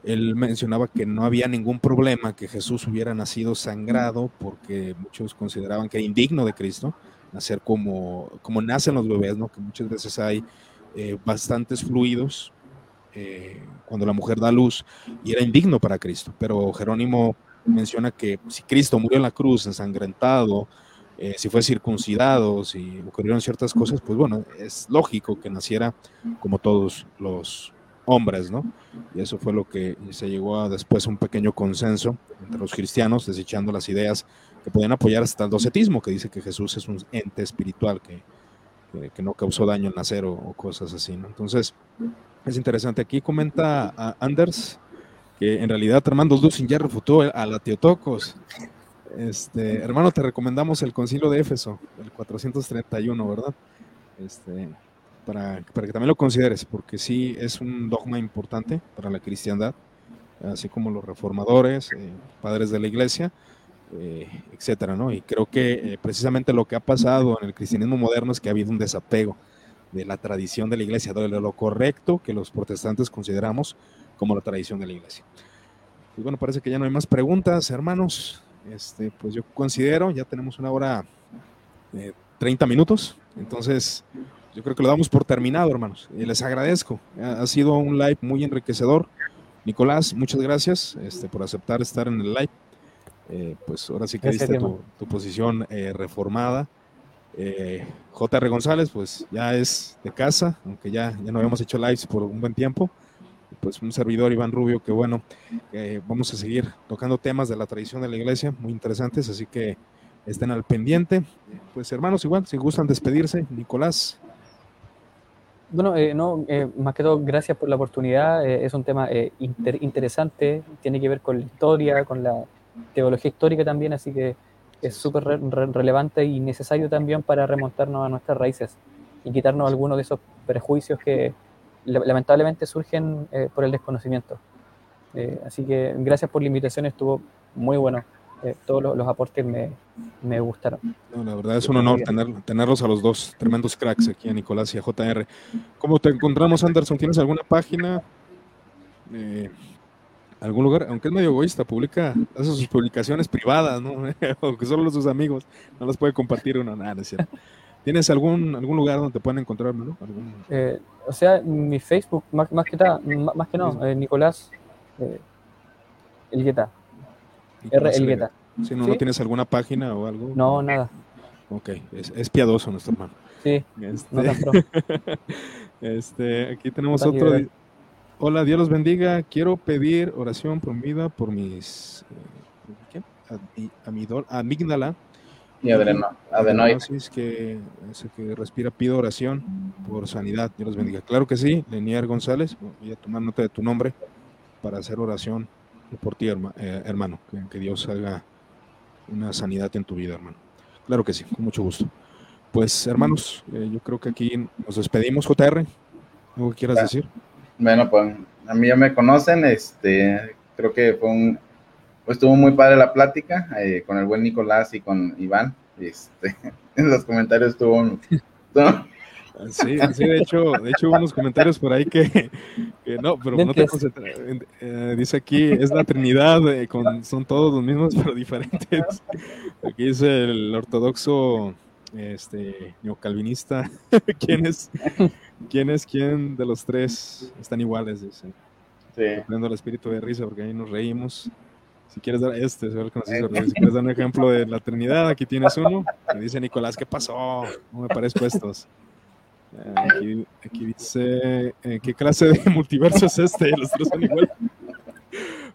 él mencionaba que no había ningún problema que Jesús hubiera nacido sangrado, porque muchos consideraban que era indigno de Cristo nacer como, como nacen los bebés, ¿no? que muchas veces hay eh, bastantes fluidos eh, cuando la mujer da luz y era indigno para Cristo. Pero Jerónimo menciona que si Cristo murió en la cruz ensangrentado, eh, si fue circuncidado, si ocurrieron ciertas cosas, pues bueno, es lógico que naciera como todos los hombres, ¿no? Y eso fue lo que se llegó a después un pequeño consenso entre los cristianos, desechando las ideas que podían apoyar hasta el docetismo, que dice que Jesús es un ente espiritual que, que, no causó daño al nacer o, cosas así, ¿no? Entonces, es interesante. Aquí comenta a Anders que en realidad Armando Dusin ya refutó a la Teotocos. Este, hermano, te recomendamos el concilio de Éfeso, el 431, ¿verdad? Este, para, para que también lo consideres, porque sí es un dogma importante para la cristiandad, así como los reformadores, eh, padres de la iglesia, eh, etcétera, ¿no? Y creo que eh, precisamente lo que ha pasado en el cristianismo moderno es que ha habido un desapego de la tradición de la iglesia, de lo correcto que los protestantes consideramos como la tradición de la iglesia. Y bueno, parece que ya no hay más preguntas, hermanos. Este, pues yo considero, ya tenemos una hora de 30 minutos, entonces yo creo que lo damos por terminado, hermanos. Y les agradezco. Ha sido un live muy enriquecedor. Nicolás, muchas gracias este, por aceptar estar en el live. Eh, pues ahora sí que diste tu, posición eh, reformada Eh, JR González, pues ya es de casa, aunque ya, ya no habíamos hecho lives por un buen tiempo. Pues un servidor, Iván Rubio, que bueno, vamos a seguir tocando temas de la tradición de la iglesia, muy interesantes, así que estén al pendiente. Pues hermanos, igual, si gustan despedirse, Nicolás. Bueno, eh, no, eh, más que todo, gracias por la oportunidad. Eh, es un tema interesante, tiene que ver con la historia, con la teología histórica también, así que es súper relevante y necesario también para remontarnos a nuestras raíces y quitarnos algunos de esos prejuicios que lamentablemente surgen por el desconocimiento. así que gracias por la invitación, estuvo muy bueno. Eh, todos los, aportes me, me gustaron. la verdad es un honor tener, tenerlos a los dos tremendos cracks aquí a Nicolás y a JR. ¿Cómo te encontramos, Anderson? ¿Tienes alguna página? Eh, algún lugar, aunque es medio egoísta, publica, hace sus publicaciones privadas, ¿no? o que solo sus amigos, no las puede compartir uno, nada, ¿Tienes algún, algún lugar donde te pueden encontrar, ¿no? Eh, o sea, mi Facebook, más, más que nada, más, que no, Nicolás eh, Elgueta. R. Elgueta. Si no, ¿no tienes alguna página o algo? No, nada. Ok, es, piadoso nuestro hermano. Sí, este, este aquí tenemos otro. Hola, Dios los bendiga. Quiero pedir oración por vida por mis. Eh, ¿Qué? Amígdala. Y adenoides. Que, que respira, pido oración por sanidad. Dios los bendiga. Claro que sí, Lenier González. Voy a tomar nota de tu nombre para hacer oración por ti, eh, hermano, que, Dios haga una sanidad en tu vida, hermano. Claro que sí, con mucho gusto. Pues, hermanos, eh, yo creo que aquí nos despedimos, JR. ¿Algo que quieras decir? Bueno, pues a mí ya me conocen, este, creo que fue un, pues, estuvo muy padre la plática eh, con el buen Nicolás y con Iván. Este, en los comentarios estuvo, Sí, sí, de hecho, de hecho hubo unos comentarios por ahí que, no, pero no te eh, dice aquí, es la Trinidad, eh, con, son todos los mismos, pero diferentes. Aquí dice el ortodoxo este neocalvinista, ¿quién es, quién es quién de los tres están iguales? Dicen. Sí. el espíritu de risa porque ahí nos reímos. Si quieres dar este, si quieres dar un ejemplo de la Trinidad, aquí tienes uno. Me dice Nicolás, ¿qué pasó? No me parezco estos. Aquí, dice, eh, ¿qué clase de multiverso es este? Los tres son igual.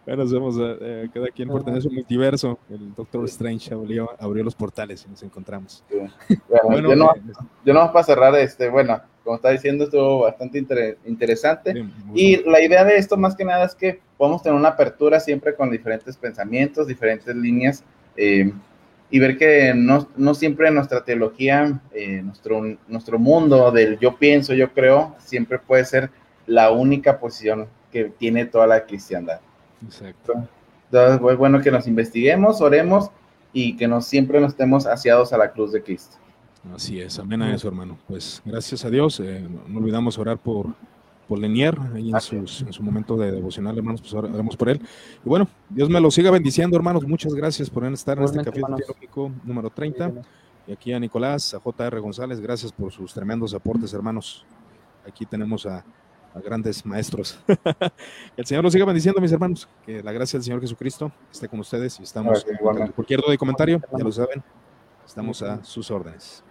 Bueno, somos, eh, eh, cada quien pertenece a un multiverso. El Doctor Strange abrió, abrió los portales y nos encontramos. Bueno, yo, no, yo no para cerrar, este, bueno, como está diciendo, estuvo bastante interesante. y la idea de esto más que nada es que podemos tener una apertura siempre con diferentes pensamientos, diferentes líneas. Eh, y ver que no, no siempre nuestra teología, eh, nuestro, nuestro mundo del yo pienso, yo creo, siempre puede ser la única posición que tiene toda la cristiandad. Exacto. Entonces, es bueno que nos investiguemos, oremos y que nos, siempre nos estemos asiados a la cruz de Cristo. Así es, amén a eso, hermano. Pues gracias a Dios, eh, no olvidamos orar por por Lenier, ahí en, su momento de devocional, hermanos, pues ahora oramos por él. Y bueno, Dios me lo siga bendiciendo, hermanos. Muchas gracias por estar en este capítulo teológico número 30. Y aquí a Nicolás, a JR González, gracias por sus tremendos aportes, hermanos. Aquí tenemos a, grandes maestros. el Señor los siga bendiciendo, mis hermanos. Que la gracia del Señor Jesucristo esté con ustedes y estamos. cualquier duda y comentario, ya lo saben, estamos a sus órdenes.